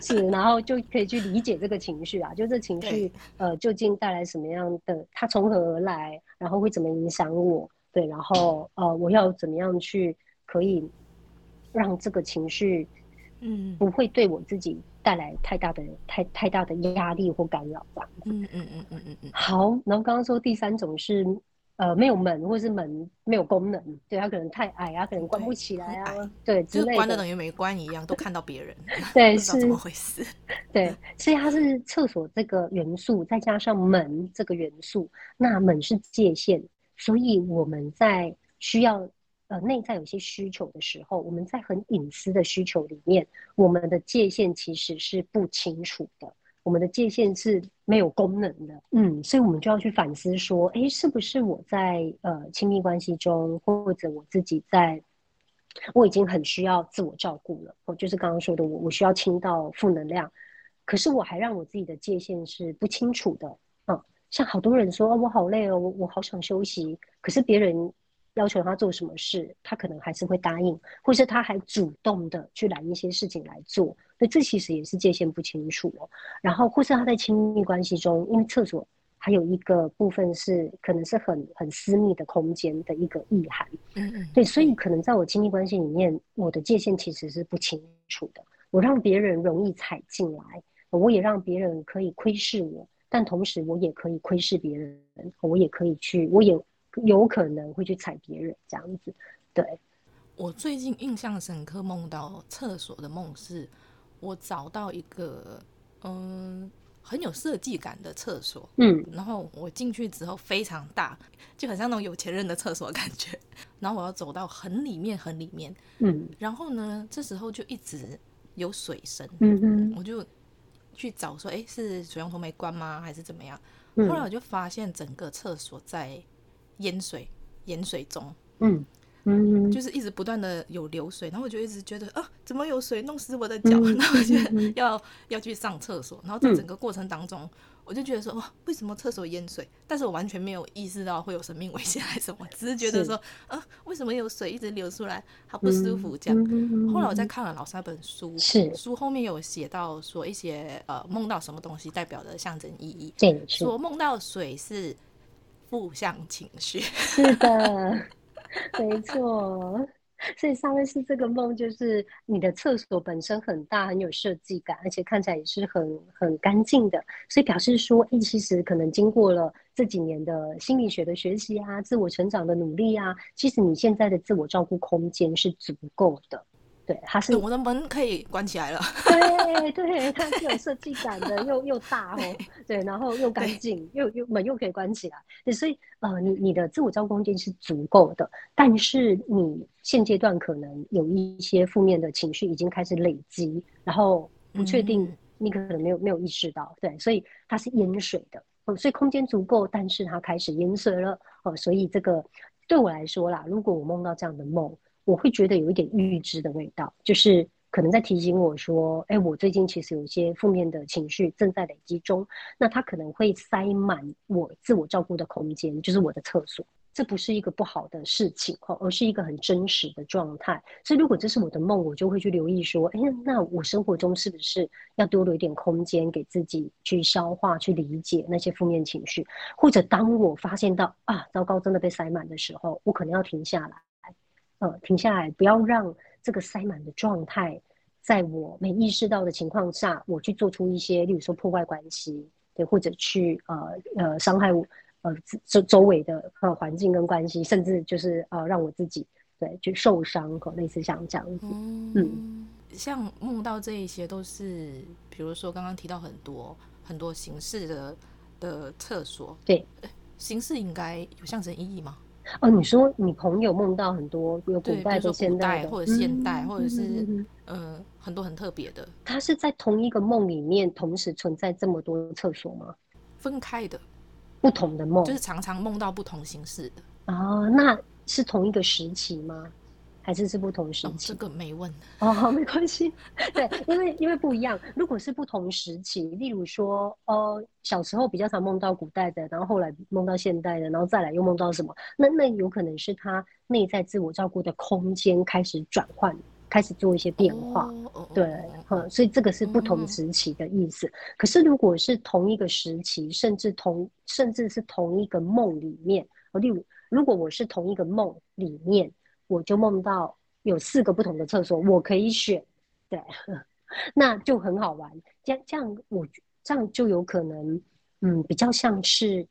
是，然后就可以去理解这个情绪啊，就这情绪呃究竟带来什么样的，它从何而来，然后会怎么影响我？对，然后呃我要怎么样去可以。让这个情绪，嗯，不会对我自己带来太大的、太太大的压力或干扰吧。嗯嗯嗯嗯嗯嗯。好，然后刚刚说第三种是，呃，没有门或是门没有功能，对，它可能太矮啊，可能关不起来啊，对，之类的。就关的等于没关一样，都看到别人。对，是怎么回事？对，所以它是厕所这个元素，再加上门这个元素，那门是界限，所以我们在需要。呃，内在有些需求的时候，我们在很隐私的需求里面，我们的界限其实是不清楚的，我们的界限是没有功能的。嗯，所以我们就要去反思说，哎，是不是我在呃亲密关系中，或者我自己在，我已经很需要自我照顾了，我，就是刚刚说的我，我需要清到负能量，可是我还让我自己的界限是不清楚的。嗯，像好多人说，哦，我好累哦，我我好想休息，可是别人。要求他做什么事，他可能还是会答应，或是他还主动的去揽一些事情来做，所以这其实也是界限不清楚哦。然后，或是他在亲密关系中，因为厕所还有一个部分是可能是很很私密的空间的一个意涵，嗯嗯，对，所以可能在我亲密关系里面，我的界限其实是不清楚的。我让别人容易踩进来，我也让别人可以窥视我，但同时我也可以窥视别人，我也可以去，我也。有可能会去踩别人这样子，对。我最近印象深刻梦到厕所的梦是，我找到一个嗯很有设计感的厕所，嗯，然后我进去之后非常大，就很像那种有钱人的厕所的感觉。然后我要走到很里面很里面，嗯，然后呢，这时候就一直有水声，嗯哼，我就去找说，哎，是水龙头没关吗？还是怎么样？嗯，后来我就发现整个厕所在。淹水，淹水中，嗯嗯，就是一直不断的有流水，然后我就一直觉得啊，怎么有水弄湿我的脚？然后我就要要去上厕所，然后在整个过程当中，我就觉得说哇，为什么厕所淹水？但是我完全没有意识到会有生命危险还是什么，只是觉得说啊，为什么有水一直流出来，好不舒服这样。后来我再看了老师那本书，是。书后面有写到说一些呃梦到什么东西代表的象征意义，说梦到水是。负向情绪，是的，没错。所以上一次这个梦就是你的厕所本身很大，很有设计感，而且看起来也是很很干净的。所以表示说，哎，其实可能经过了这几年的心理学的学习啊，自我成长的努力啊，其实你现在的自我照顾空间是足够的。对，它是我的门可以关起来了。对对，它是有设计感的，又又大哦。对，然后又干净，又又门又可以关起来。对，所以呃，你你的自我照顾空间是足够的，但是你现阶段可能有一些负面的情绪已经开始累积，然后不确定你可能没有没有意识到，对，所以它是淹水的。哦，所以空间足够，但是它开始淹水了。哦，所以这个对我来说啦，如果我梦到这样的梦。我会觉得有一点预知的味道，就是可能在提醒我说，哎，我最近其实有一些负面的情绪正在累积中，那它可能会塞满我自我照顾的空间，就是我的厕所。这不是一个不好的事情哈，而是一个很真实的状态。所以，如果这是我的梦，我就会去留意说，哎，那我生活中是不是要多留一点空间给自己去消化、去理解那些负面情绪？或者，当我发现到啊，糟糕，真的被塞满的时候，我可能要停下来，呃，停下来，不要让这个塞满的状态，在我没意识到的情况下，我去做出一些，例如说破坏关系，对，或者去呃呃伤害我。呃，周周围的呃环境跟关系，甚至就是呃让我自己对就受伤和类似像这样子，嗯，嗯像梦到这一些都是，比如说刚刚提到很多很多形式的的厕所，对，形式应该有象征意义吗？哦，你说你朋友梦到很多有古代的、现代的，或者现代，或者是嗯、呃、很多很特别的，它是在同一个梦里面同时存在这么多厕所吗？分开的。不同的梦，就是常常梦到不同形式的哦，那是同一个时期吗？还是是不同时期？哦、这个没问哦，好，没关系。对，因为因为不一样。如果是不同时期，例如说，呃，小时候比较常梦到古代的，然后后来梦到现代的，然后再来又梦到什么？那那有可能是他内在自我照顾的空间开始转换。开始做一些变化，哦、对，嗯，所以这个是不同时期的意思。嗯、可是如果是同一个时期，甚至同甚至是同一个梦里面，例如如果我是同一个梦里面，我就梦到有四个不同的厕所，我可以选，对，那就很好玩。这样这样我这样就有可能，嗯，比较像是，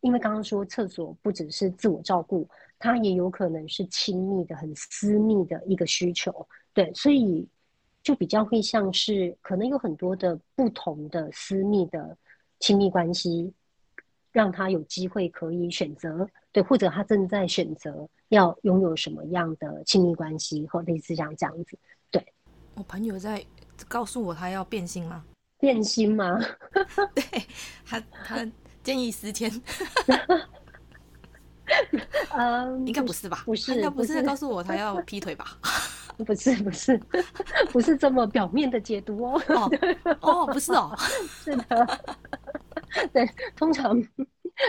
因为刚刚说厕所不只是自我照顾。它也有可能是亲密的、很私密的一个需求，对，所以就比较会像是可能有很多的不同的私密的亲密关系，让他有机会可以选择，对，或者他正在选择要拥有什么样的亲密关系，或类似像这样子，对。我朋友在告诉我他要变心吗？变心吗？对，他他建议思迁。嗯，应该不是吧？不是，他不是在告诉我他要 劈腿吧？不是，不是，不是这么表面的解读哦。哦，哦，不是哦，是的。对，通常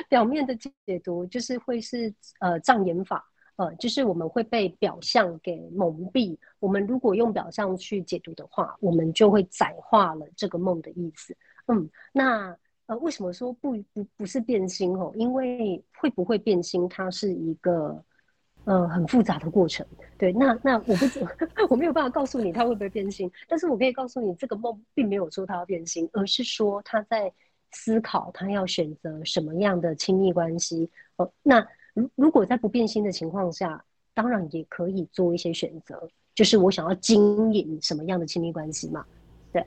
表面的解读就是会是呃障眼法，呃，就是我们会被表象给蒙蔽。我们如果用表象去解读的话，我们就会窄化了这个梦的意思。嗯，那。呃，为什么说不不不是变心哦？因为会不会变心，它是一个呃很复杂的过程。对，那那我不 我没有办法告诉你他会不会变心，但是我可以告诉你，这个梦并没有说他要变心，而是说他在思考他要选择什么样的亲密关系。哦、呃，那如如果在不变心的情况下，当然也可以做一些选择，就是我想要经营什么样的亲密关系嘛。对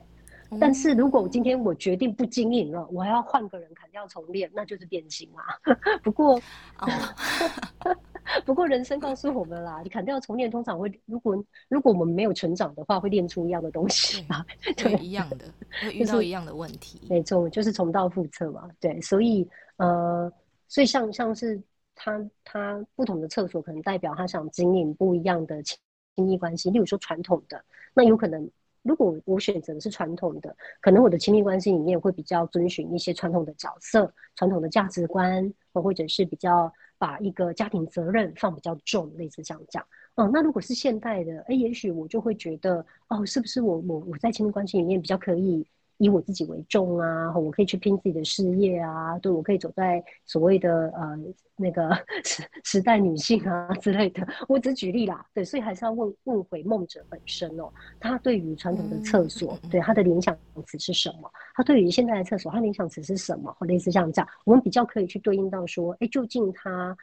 但是如果今天我决定不经营了，我还要换个人砍掉重练，那就是变心嘛。不过，不过人生告诉我们啦，你砍掉重练通常会，如果如果我们没有成长的话，会练出一样的东西啊，对，一样的，会 遇到一样的问题。没错，就是重蹈覆辙嘛。对，所以呃，所以像像是他他不同的厕所，可能代表他想经营不一样的亲密关系。例如说传统的，那有可能。如果我选择的是传统的，可能我的亲密关系里面会比较遵循一些传统的角色、传统的价值观，或者是比较把一个家庭责任放比较重，类似这样讲。哦，那如果是现代的，哎，也许我就会觉得，哦，是不是我我我在亲密关系里面比较可以。以我自己为重啊，我可以去拼自己的事业啊，对，我可以走在所谓的呃那个时时代女性啊之类的。我只举例啦，对，所以还是要问问回梦者本身哦，他对于传统的厕所，对他的联想词是什么？他对于现在的厕所，他联想词是什么？或类似像这样，我们比较可以去对应到说，哎，究竟他。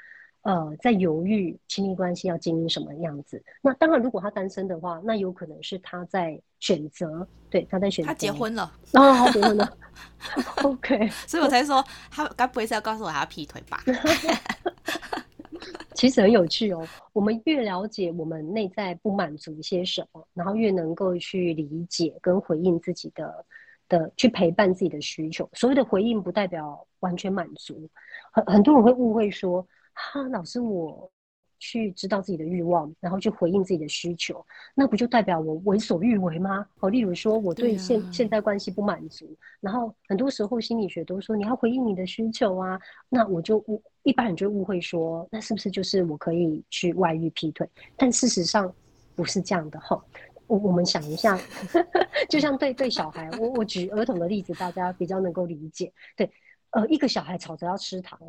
呃，在犹豫亲密关系要经营什么样子？那当然，如果他单身的话，那有可能是他在选择，对，他在选择。他结婚了，哦，他结婚了。OK，所以我才说他该不会是要告诉我他要劈腿吧？其实很有趣哦。我们越了解我们内在不满足一些什么，然后越能够去理解跟回应自己的的，去陪伴自己的需求。所谓的回应，不代表完全满足。很很多人会误会说。哈，老师，我去知道自己的欲望，然后去回应自己的需求，那不就代表我为所欲为吗？哦，例如说我对现现在关系不满足，然后很多时候心理学都说你要回应你的需求啊，那我就误一般人就误会说，那是不是就是我可以去外遇劈腿？但事实上不是这样的哈。我我们想一下，就像对对小孩，我我举儿童的例子，大家比较能够理解。对，呃，一个小孩吵着要吃糖，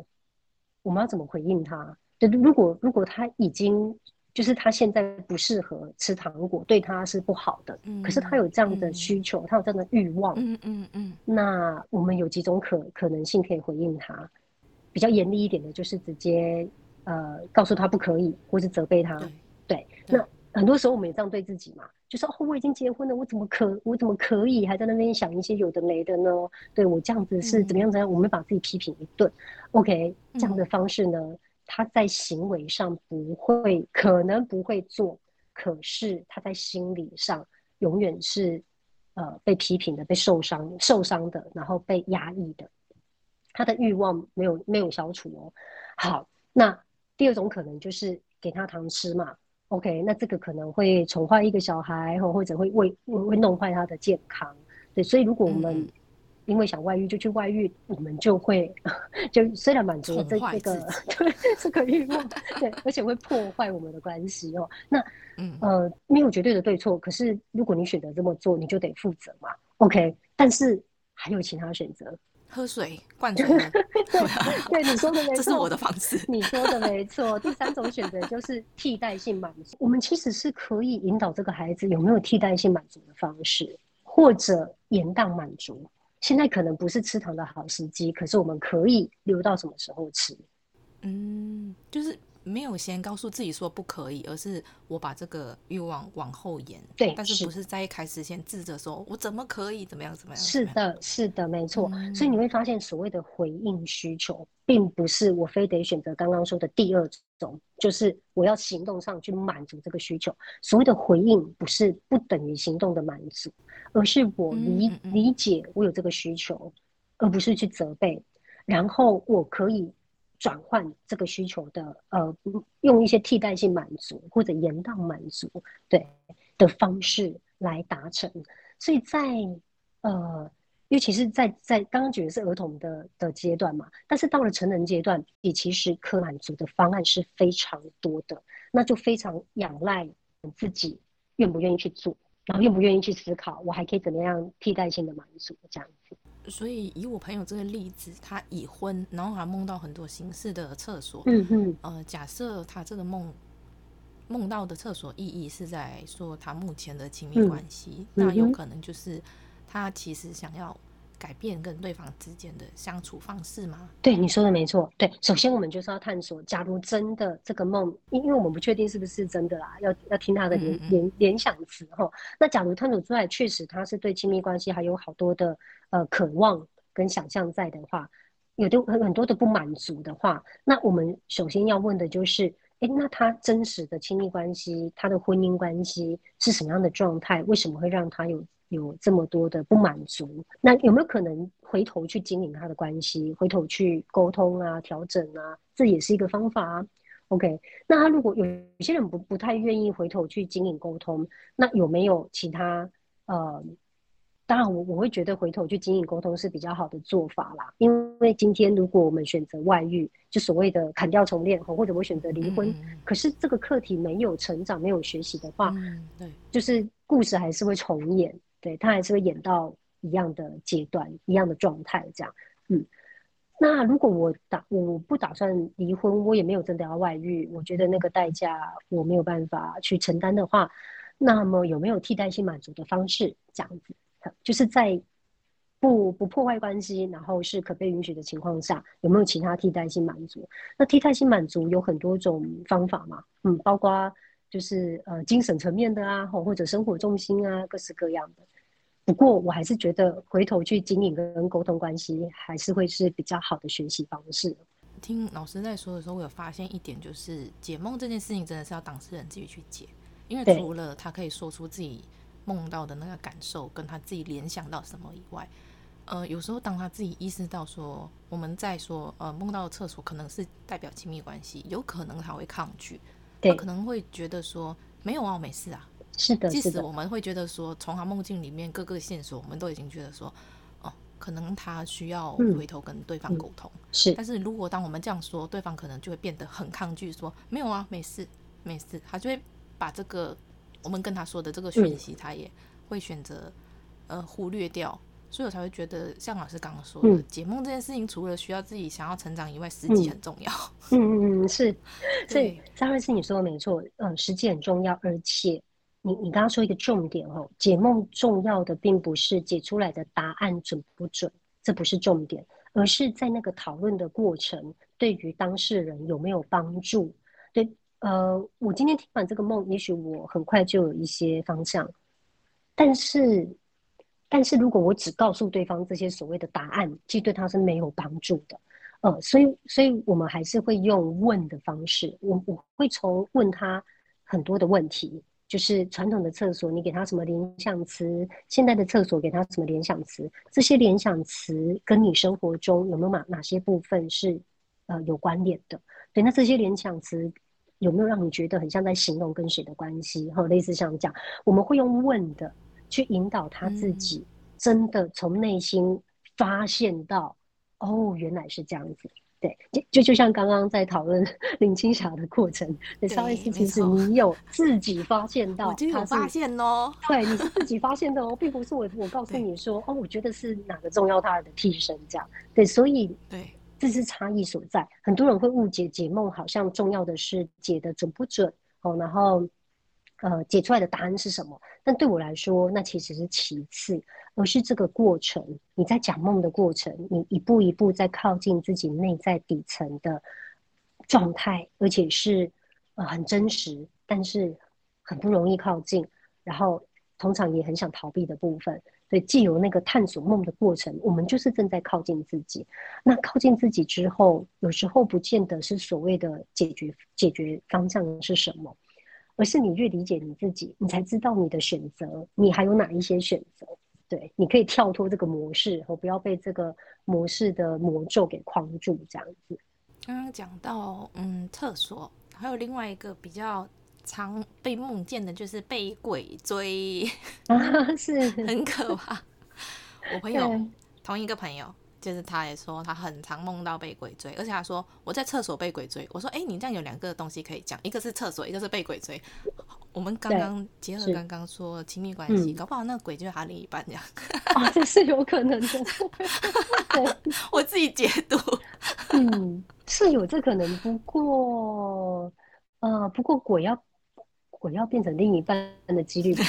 我们要怎么回应他？对，如果如果他已经就是他现在不适合吃糖果，对他是不好的，嗯、可是他有这样的需求，嗯、他有这样的欲望，嗯嗯嗯，那我们有几种可可能性可以回应他？比较严厉一点的，就是直接呃告诉他不可以，或是责备他。对，那很多时候我们也这样对自己嘛，就说哦，我已经结婚了，我怎么可我怎么可以还在那边想一些有的没的呢？对，我这样子是怎么样怎样，我们把自己批评一顿。嗯、OK，这样的方式呢，嗯、他在行为上不会可能不会做，可是他在心理上永远是呃被批评的、被受伤、受伤的，然后被压抑的。他的欲望没有没有消除哦。好，那第二种可能就是给他糖吃嘛。OK，那这个可能会宠坏一个小孩，或或者会为会弄坏他的健康。对，所以如果我们因为想外遇就去外遇，嗯、我们就会就虽然满足了这这个对这个欲望，对，而且会破坏我们的关系哦。那嗯呃没有绝对的对错，可是如果你选择这么做，你就得负责嘛。OK，但是还有其他选择。喝水灌水，对，对你说的没错，这是我的方式。你说的没错。第三种选择就是替代性满足。我们其实是可以引导这个孩子有没有替代性满足的方式，或者延宕满足。现在可能不是吃糖的好时机，可是我们可以留到什么时候吃？嗯，就是。没有先告诉自己说不可以，而是我把这个欲望往后延。对，但是不是在一开始先自责说，我怎么可以怎么样怎么样？是的，是的，没错。嗯、所以你会发现，所谓的回应需求，并不是我非得选择刚刚说的第二种，就是我要行动上去满足这个需求。所谓的回应，不是不等于行动的满足，而是我理、嗯嗯嗯、理解我有这个需求，而不是去责备，然后我可以。转换这个需求的，呃，用一些替代性满足或者延宕满足，对的方式来达成。所以在呃，尤其是在在刚刚举的是儿童的的阶段嘛，但是到了成人阶段，也其实可满足的方案是非常多的，那就非常仰赖你自己愿不愿意去做，然后愿不愿意去思考，我还可以怎么样替代性的满足这样子。所以以我朋友这个例子，他已婚，然后还梦到很多形式的厕所。嗯嗯。呃，假设他这个梦梦到的厕所意义是在说他目前的亲密关系，嗯、那有可能就是他其实想要改变跟对方之间的相处方式吗？对，你说的没错。对，首先我们就是要探索，假如真的这个梦，因因为我们不确定是不是真的啦，要要听他的联联联想词哈。那假如探索出来，确实他是对亲密关系还有好多的。呃，渴望跟想象在的话，有的很很多的不满足的话，那我们首先要问的就是，哎，那他真实的亲密关系，他的婚姻关系是什么样的状态？为什么会让他有有这么多的不满足？那有没有可能回头去经营他的关系，回头去沟通啊、调整啊？这也是一个方法啊。OK，那他如果有有些人不不太愿意回头去经营沟通，那有没有其他呃？当然，我我会觉得回头去经营沟通是比较好的做法啦。因为今天如果我们选择外遇，就所谓的砍掉重练，或者我选择离婚，嗯、可是这个课题没有成长、没有学习的话，嗯、对，就是故事还是会重演，对，他还是会演到一样的阶段、一样的状态这样。嗯，那如果我打我不打算离婚，我也没有真的要外遇，我觉得那个代价我没有办法去承担的话，那么有没有替代性满足的方式？这样子。就是在不不破坏关系，然后是可被允许的情况下，有没有其他替代性满足？那替代性满足有很多种方法嘛，嗯，包括就是呃精神层面的啊，或或者生活重心啊，各式各样的。不过我还是觉得回头去经营跟沟通关系，还是会是比较好的学习方式。听老师在说的时候，我有发现一点，就是解梦这件事情真的是要当事人自己去解，因为除了他可以说出自己。梦到的那个感受，跟他自己联想到什么以外，呃，有时候当他自己意识到说，我们在说，呃，梦到的厕所可能是代表亲密关系，有可能他会抗拒，对他可能会觉得说，没有啊，我没事啊。是的，即使我们会觉得说，从他梦境里面各个线索，我们都已经觉得说，哦，可能他需要回头跟对方沟通。嗯嗯、是，但是如果当我们这样说，对方可能就会变得很抗拒，说没有啊，没事，没事，他就会把这个我们跟他说的这个讯息，他也会选择、嗯、呃忽略掉。所以我才会觉得，像老师刚刚说的，嗯、解梦这件事情，除了需要自己想要成长以外，时机很重要。嗯嗯嗯，是。所以张瑞思你说的没错，嗯，时机很重要，而且你你刚刚说一个重点哦，解梦重要的并不是解出来的答案准不准，这不是重点，而是在那个讨论的过程，对于当事人有没有帮助？对，呃，我今天听完这个梦，也许我很快就有一些方向，但是。但是如果我只告诉对方这些所谓的答案，其实对他是没有帮助的，呃，所以，所以我们还是会用问的方式，我我会从问他很多的问题，就是传统的厕所，你给他什么联想词？现在的厕所给他什么联想词？这些联想词跟你生活中有没有哪哪些部分是呃有关联的？对，那这些联想词有没有让你觉得很像在形容跟谁的关系？哈，类似像这样，我们会用问的。去引导他自己，真的从内心发现到，嗯、哦，原来是这样子。对，就就就像刚刚在讨论 林青霞的过程，对，上一次其实你有自己发现到，他有发现哦，对，你是自己发现的哦，并不是我我告诉你说，哦，我觉得是哪个重要他人的替身这样。对，所以对，这是差异所在。很多人会误解解梦，好像重要的是解的准不准哦，然后。呃，解出来的答案是什么？但对我来说，那其实是其次，而是这个过程。你在讲梦的过程，你一步一步在靠近自己内在底层的状态，而且是呃很真实，但是很不容易靠近，然后通常也很想逃避的部分。所以，既有那个探索梦的过程，我们就是正在靠近自己。那靠近自己之后，有时候不见得是所谓的解决解决方向是什么。而是你越理解你自己，你才知道你的选择，你还有哪一些选择？对，你可以跳脱这个模式，和不要被这个模式的魔咒给框住，这样子。刚刚讲到，嗯，厕所，还有另外一个比较常被梦见的，就是被鬼追，啊，是很可怕。我朋友，同一个朋友。就是他也说他很常梦到被鬼追，而且他说我在厕所被鬼追。我说哎、欸，你这样有两个东西可以讲，一个是厕所，一个是被鬼追。我们刚刚结合刚刚说亲密关系，搞不好那个鬼就是他另一半这样。啊，这是有可能的。我自己解读。嗯，是有这可能，不过呃，不过鬼要鬼要变成另一半的几率。不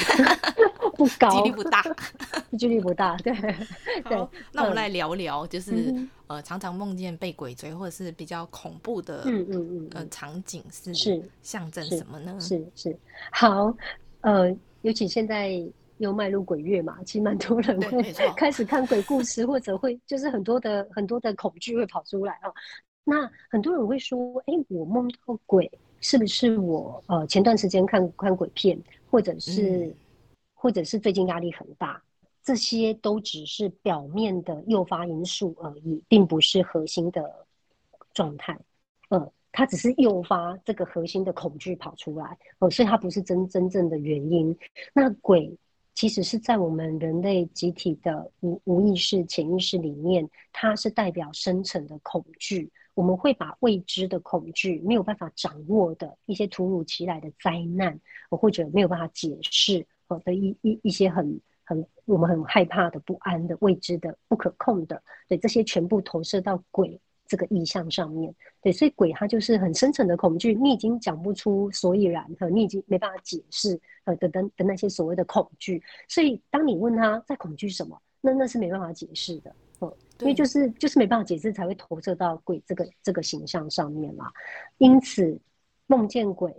高，几率不大，几率不大。对，对。那我们来聊聊，就是、嗯、呃，常常梦见被鬼追，或者是比较恐怖的，嗯嗯嗯，呃，场景是是象征什么呢？是是，是。好，呃，尤其现在又迈入鬼月嘛，其实蛮多人会 开始看鬼故事，或者会就是很多的很多的恐惧会跑出来啊。那很多人会说，哎、欸，我梦到鬼，是不是我呃前段时间看看鬼片，或者是？或者是最近压力很大，这些都只是表面的诱发因素而已，并不是核心的状态。呃，它只是诱发这个核心的恐惧跑出来，哦，所以它不是真真正的原因。那鬼其实是在我们人类集体的无无意识、潜意识里面，它是代表深层的恐惧。我们会把未知的恐惧、没有办法掌握的一些突如其来的灾难，或者没有办法解释。哦的一一一些很很我们很害怕的不安的未知的不可控的，对，这些全部投射到鬼这个意象上面，对，所以鬼它就是很深层的恐惧，你已经讲不出所以然，和你已经没办法解释，呃等等的那些所谓的恐惧，所以当你问他在恐惧什么，那那是没办法解释的，哦，因为就是就是没办法解释才会投射到鬼这个这个形象上面嘛，因此梦见鬼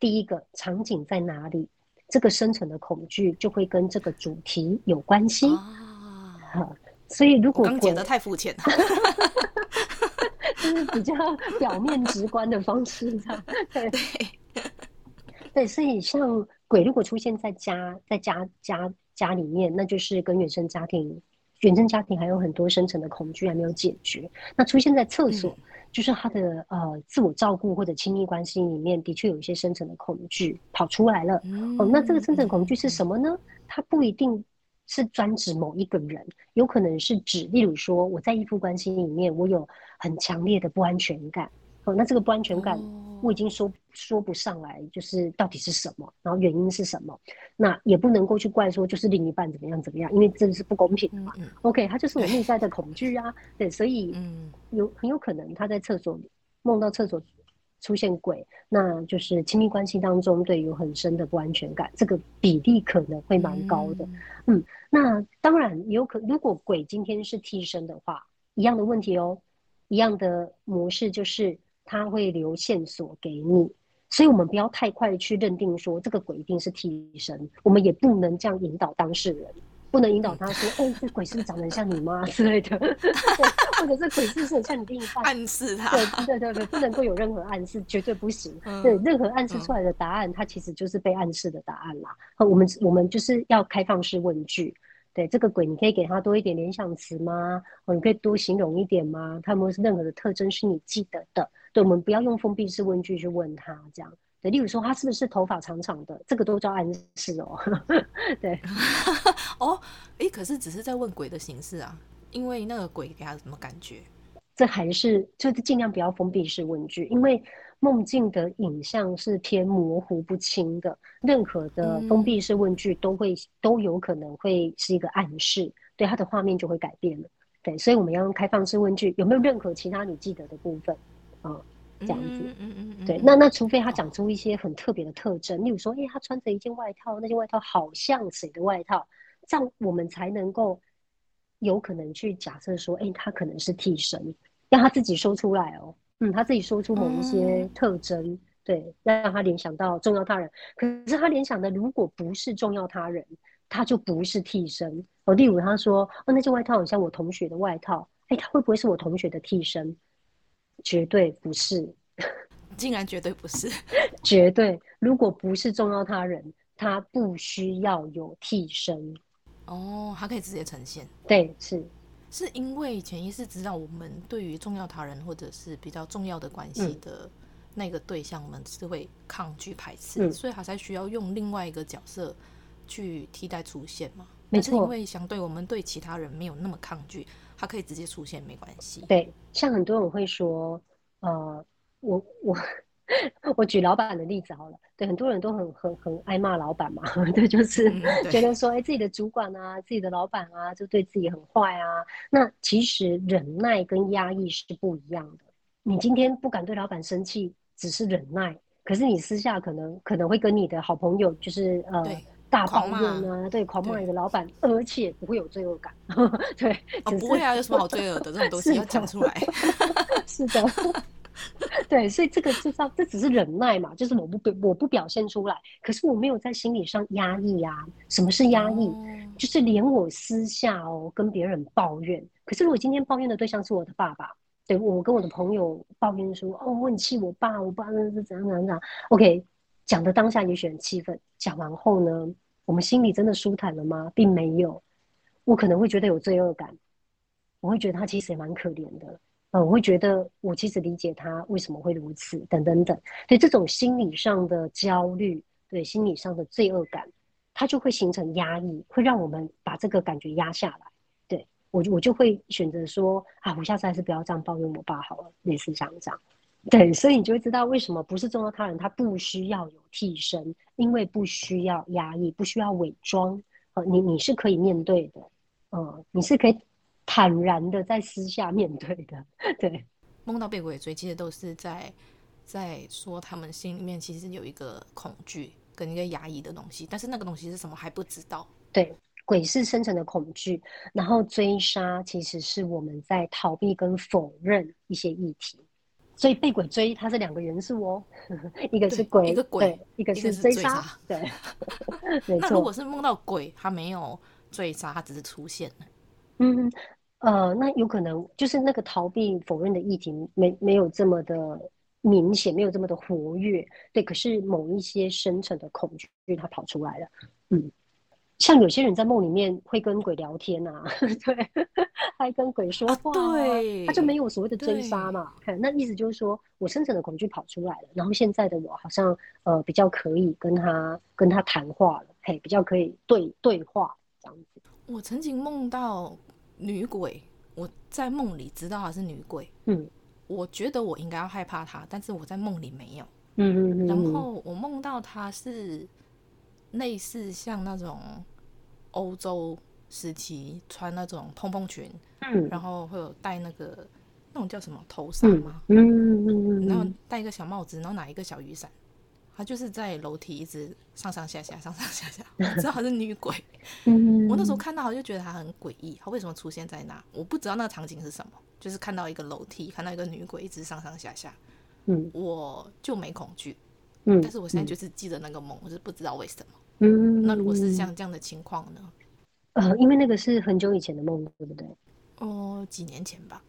第一个场景在哪里？这个深层的恐惧就会跟这个主题有关系啊，所以如果刚讲的太肤浅了，就是比较表面直观的方式，这样对对。对，所以像鬼如果出现在家，在家家家里面，那就是跟原生家庭、原生家庭还有很多深层的恐惧还没有解决，那出现在厕所。嗯就是他的呃自我照顾或者亲密关系里面的确有一些深层的恐惧跑出来了。嗯、哦，那这个深层恐惧是什么呢？它不一定是专指某一个人，有可能是指，例如说我在依附关系里面，我有很强烈的不安全感。哦，那这个不安全感我已经说说不上来，就是到底是什么，然后原因是什么？那也不能够去怪说就是另一半怎么样怎么样，因为这是不公平的嘛。嗯嗯 OK，他就是我内在的恐惧啊，对，所以有很有可能他在厕所里梦到厕所。出现鬼，那就是亲密关系当中对有很深的不安全感，这个比例可能会蛮高的。嗯，嗯，那当然有可，如果鬼今天是替身的话，一样的问题哦，一样的模式就是他会留线索给你，所以我们不要太快去认定说这个鬼一定是替身，我们也不能这样引导当事人。不能引导他说：“哎、欸，这鬼是不是长得很像你妈之类的？”或者这鬼是不是很像你另一半？暗示他。对对对对，不能够有任何暗示，绝对不行。嗯、对，任何暗示出来的答案，嗯、它其实就是被暗示的答案啦。我们我们就是要开放式问句。对，这个鬼，你可以给他多一点联想词吗？哦，你可以多形容一点吗？他有没有任何的特征是你记得的？对，我们不要用封闭式问句去问他，这样。对，例如说他是不是头发长长的，这个都叫暗示哦。对，哦，哎、欸，可是只是在问鬼的形式啊，因为那个鬼给他什么感觉？这还是就是尽量不要封闭式问句，因为梦境的影像是偏模糊不清的，任何的封闭式问句都会、嗯、都有可能会是一个暗示，对，它的画面就会改变了。对，所以我们要用开放式问句，有没有任何其他你记得的部分啊？嗯这样子，嗯嗯嗯嗯，对，那那除非他讲出一些很特别的特征，例如说，哎，他穿着一件外套，那件外套好像谁的外套，这样我们才能够有可能去假设说，哎，他可能是替身，让他自己说出来哦，嗯，他自己说出某一些特征，嗯、对，让他联想到重要他人，可是他联想的如果不是重要他人，他就不是替身哦。例如他说，哦，那件外套很像我同学的外套，哎，他会不会是我同学的替身？绝对不是，竟然绝对不是，绝对。如果不是重要他人，他不需要有替身。哦，他可以直接呈现。对，是，是因为潜意识知道我们对于重要他人或者是比较重要的关系的那个对象，我们是会抗拒排斥，嗯、所以他才需要用另外一个角色去替代出现嘛。没错，是因为相对我们对其他人没有那么抗拒。他可以直接出现，没关系。对，像很多人会说，呃，我我 我举老板的例子好了。对，很多人都很很很爱骂老板嘛，对，就是觉得说，哎、欸，自己的主管啊，自己的老板啊，就对自己很坏啊。那其实忍耐跟压抑是不一样的。你今天不敢对老板生气，只是忍耐，可是你私下可能可能会跟你的好朋友，就是呃。大抱怨啊，对，狂骂你的老板，而且不会有罪恶感，对，哦，不会啊，有什么好罪恶的？这种 东西要讲出来，是的，对，所以这个就叫这只是忍耐嘛，就是我不表我不表现出来，可是我没有在心理上压抑啊。什么是压抑？就是连我私下哦跟别人抱怨，可是如果今天抱怨的对象是我的爸爸，对，我跟我的朋友抱怨说，哦，我很气我爸，我爸那是怎样怎样怎样，OK。讲的当下也许很气愤，讲完后呢，我们心里真的舒坦了吗？并没有，我可能会觉得有罪恶感，我会觉得他其实也蛮可怜的，呃，我会觉得我其实理解他为什么会如此，等等等，对这种心理上的焦虑，对心理上的罪恶感，它就会形成压抑，会让我们把这个感觉压下来，对我我就会选择说啊，我下次还是不要这样抱怨我爸好了，类似像这样。对，所以你就会知道为什么不是重要他人，他不需要有替身，因为不需要压抑，不需要伪装。呃，你你是可以面对的，呃，你是可以坦然的在私下面对的。对，梦到被鬼追，其实都是在在说他们心里面其实有一个恐惧跟一个压抑的东西，但是那个东西是什么还不知道。对，鬼是深层的恐惧，然后追杀其实是我们在逃避跟否认一些议题。所以被鬼追，它是两个元素哦，一个是鬼，一个鬼，一个是追杀。对，没错。那如果是梦到鬼，他没有追杀，他只是出现了。嗯，呃，那有可能就是那个逃避、否认的议题没没有这么的明显，没有这么的活跃。对，可是某一些深层的恐惧，它跑出来了。嗯。像有些人在梦里面会跟鬼聊天啊，对，还跟鬼说话，啊，对，他就没有所谓的追杀嘛。看，那意思就是说我深层的恐惧跑出来了，然后现在的我好像呃比较可以跟他跟他谈话了，嘿，比较可以对对话这样子。我曾经梦到女鬼，我在梦里知道她是女鬼。嗯，我觉得我应该要害怕她，但是我在梦里没有。嗯嗯嗯。然后我梦到她是类似像那种欧洲时期穿那种蓬蓬裙，嗯，然后会有戴那个那种叫什么头纱吗？嗯嗯嗯，然后戴一个小帽子，然后拿一个小雨伞。她就是在楼梯一直上上下下，上上下下。我知道她是女鬼。我那时候看到，我就觉得她很诡异。她为什么出现在那？我不知道那个场景是什么，就是看到一个楼梯，看到一个女鬼一直上上下下。嗯，我就没恐惧。嗯，但是我现在就是记得那个梦，我是不知道为什么。嗯，那如果是像这样的情况呢？呃，因为那个是很久以前的梦，对不对？哦，几年前吧。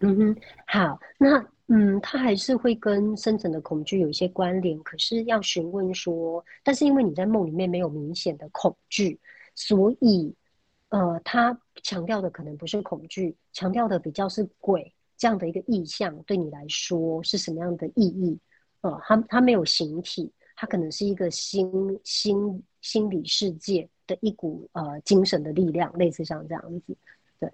嗯哼，好，那。嗯，他还是会跟深层的恐惧有一些关联，可是要询问说，但是因为你在梦里面没有明显的恐惧，所以，呃，他强调的可能不是恐惧，强调的比较是鬼这样的一个意象，对你来说是什么样的意义？呃，他他没有形体，他可能是一个心心心理世界的一股呃精神的力量，类似像这样子，对。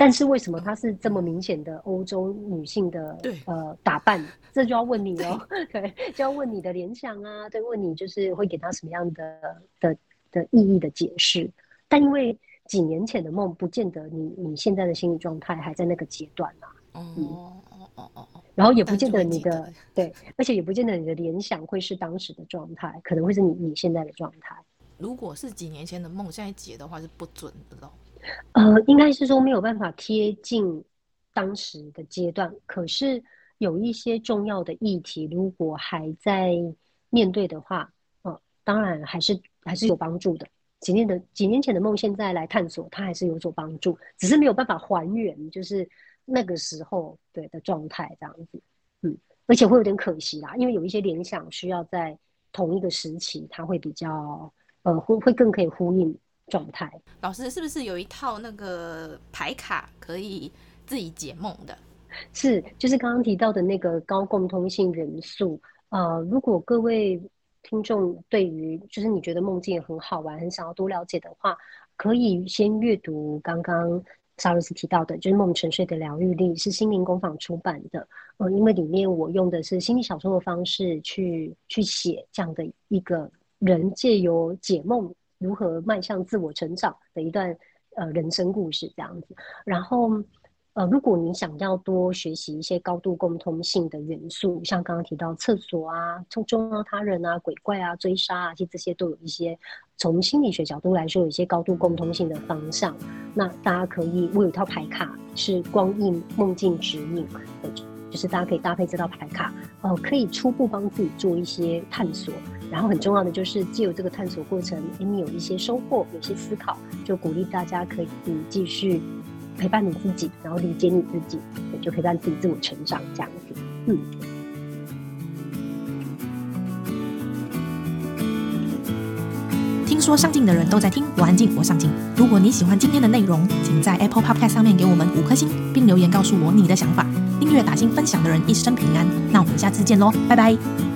但是为什么它是这么明显的欧洲女性的呃打扮？这就要问你哦，对，就要问你的联想啊，对，问你就是会给她什么样的的的意义的解释。但因为几年前的梦，不见得你你现在的心理状态还在那个阶段啊。哦哦哦哦哦。然后也不见得你的对，而且也不见得你的联想会是当时的状态，可能会是你你现在的状态。如果是几年前的梦，现在解的话是不准的喽。呃，应该是说没有办法贴近当时的阶段，可是有一些重要的议题，如果还在面对的话，呃，当然还是还是有帮助的。几年的几年前的梦，现在来探索，它还是有所帮助，只是没有办法还原，就是那个时候对的状态这样子。嗯，而且会有点可惜啦，因为有一些联想需要在同一个时期，它会比较呃，会会更可以呼应。状态，老师是不是有一套那个牌卡可以自己解梦的？是，就是刚刚提到的那个高共通性元素。呃，如果各位听众对于就是你觉得梦境很好玩，很想要多了解的话，可以先阅读刚刚萨洛斯提到的，就是《梦沉睡的疗愈力》，是心灵工坊出版的。呃，因为里面我用的是心理小说的方式去去写这样的一个人借由解梦。如何迈向自我成长的一段呃人生故事这样子，然后呃，如果你想要多学习一些高度共通性的元素，像刚刚提到厕所啊、从中啊他人啊、鬼怪啊、追杀啊，其实这些都有一些从心理学角度来说有一些高度共通性的方向。那大家可以，我有一套牌卡是光印梦境指引，就是大家可以搭配这套牌卡，呃，可以初步帮自己做一些探索。然后很重要的就是，借由这个探索过程，你有一些收获，有些思考，就鼓励大家可以继续陪伴你自己，然后理解你自己，也就陪伴自己自我成长这样子。嗯。听说上镜的人都在听，我安静，我上镜。如果你喜欢今天的内容，请在 Apple Podcast 上面给我们五颗星，并留言告诉我你的想法。订阅、打星、分享的人一生平安。那我们下次见喽，拜拜。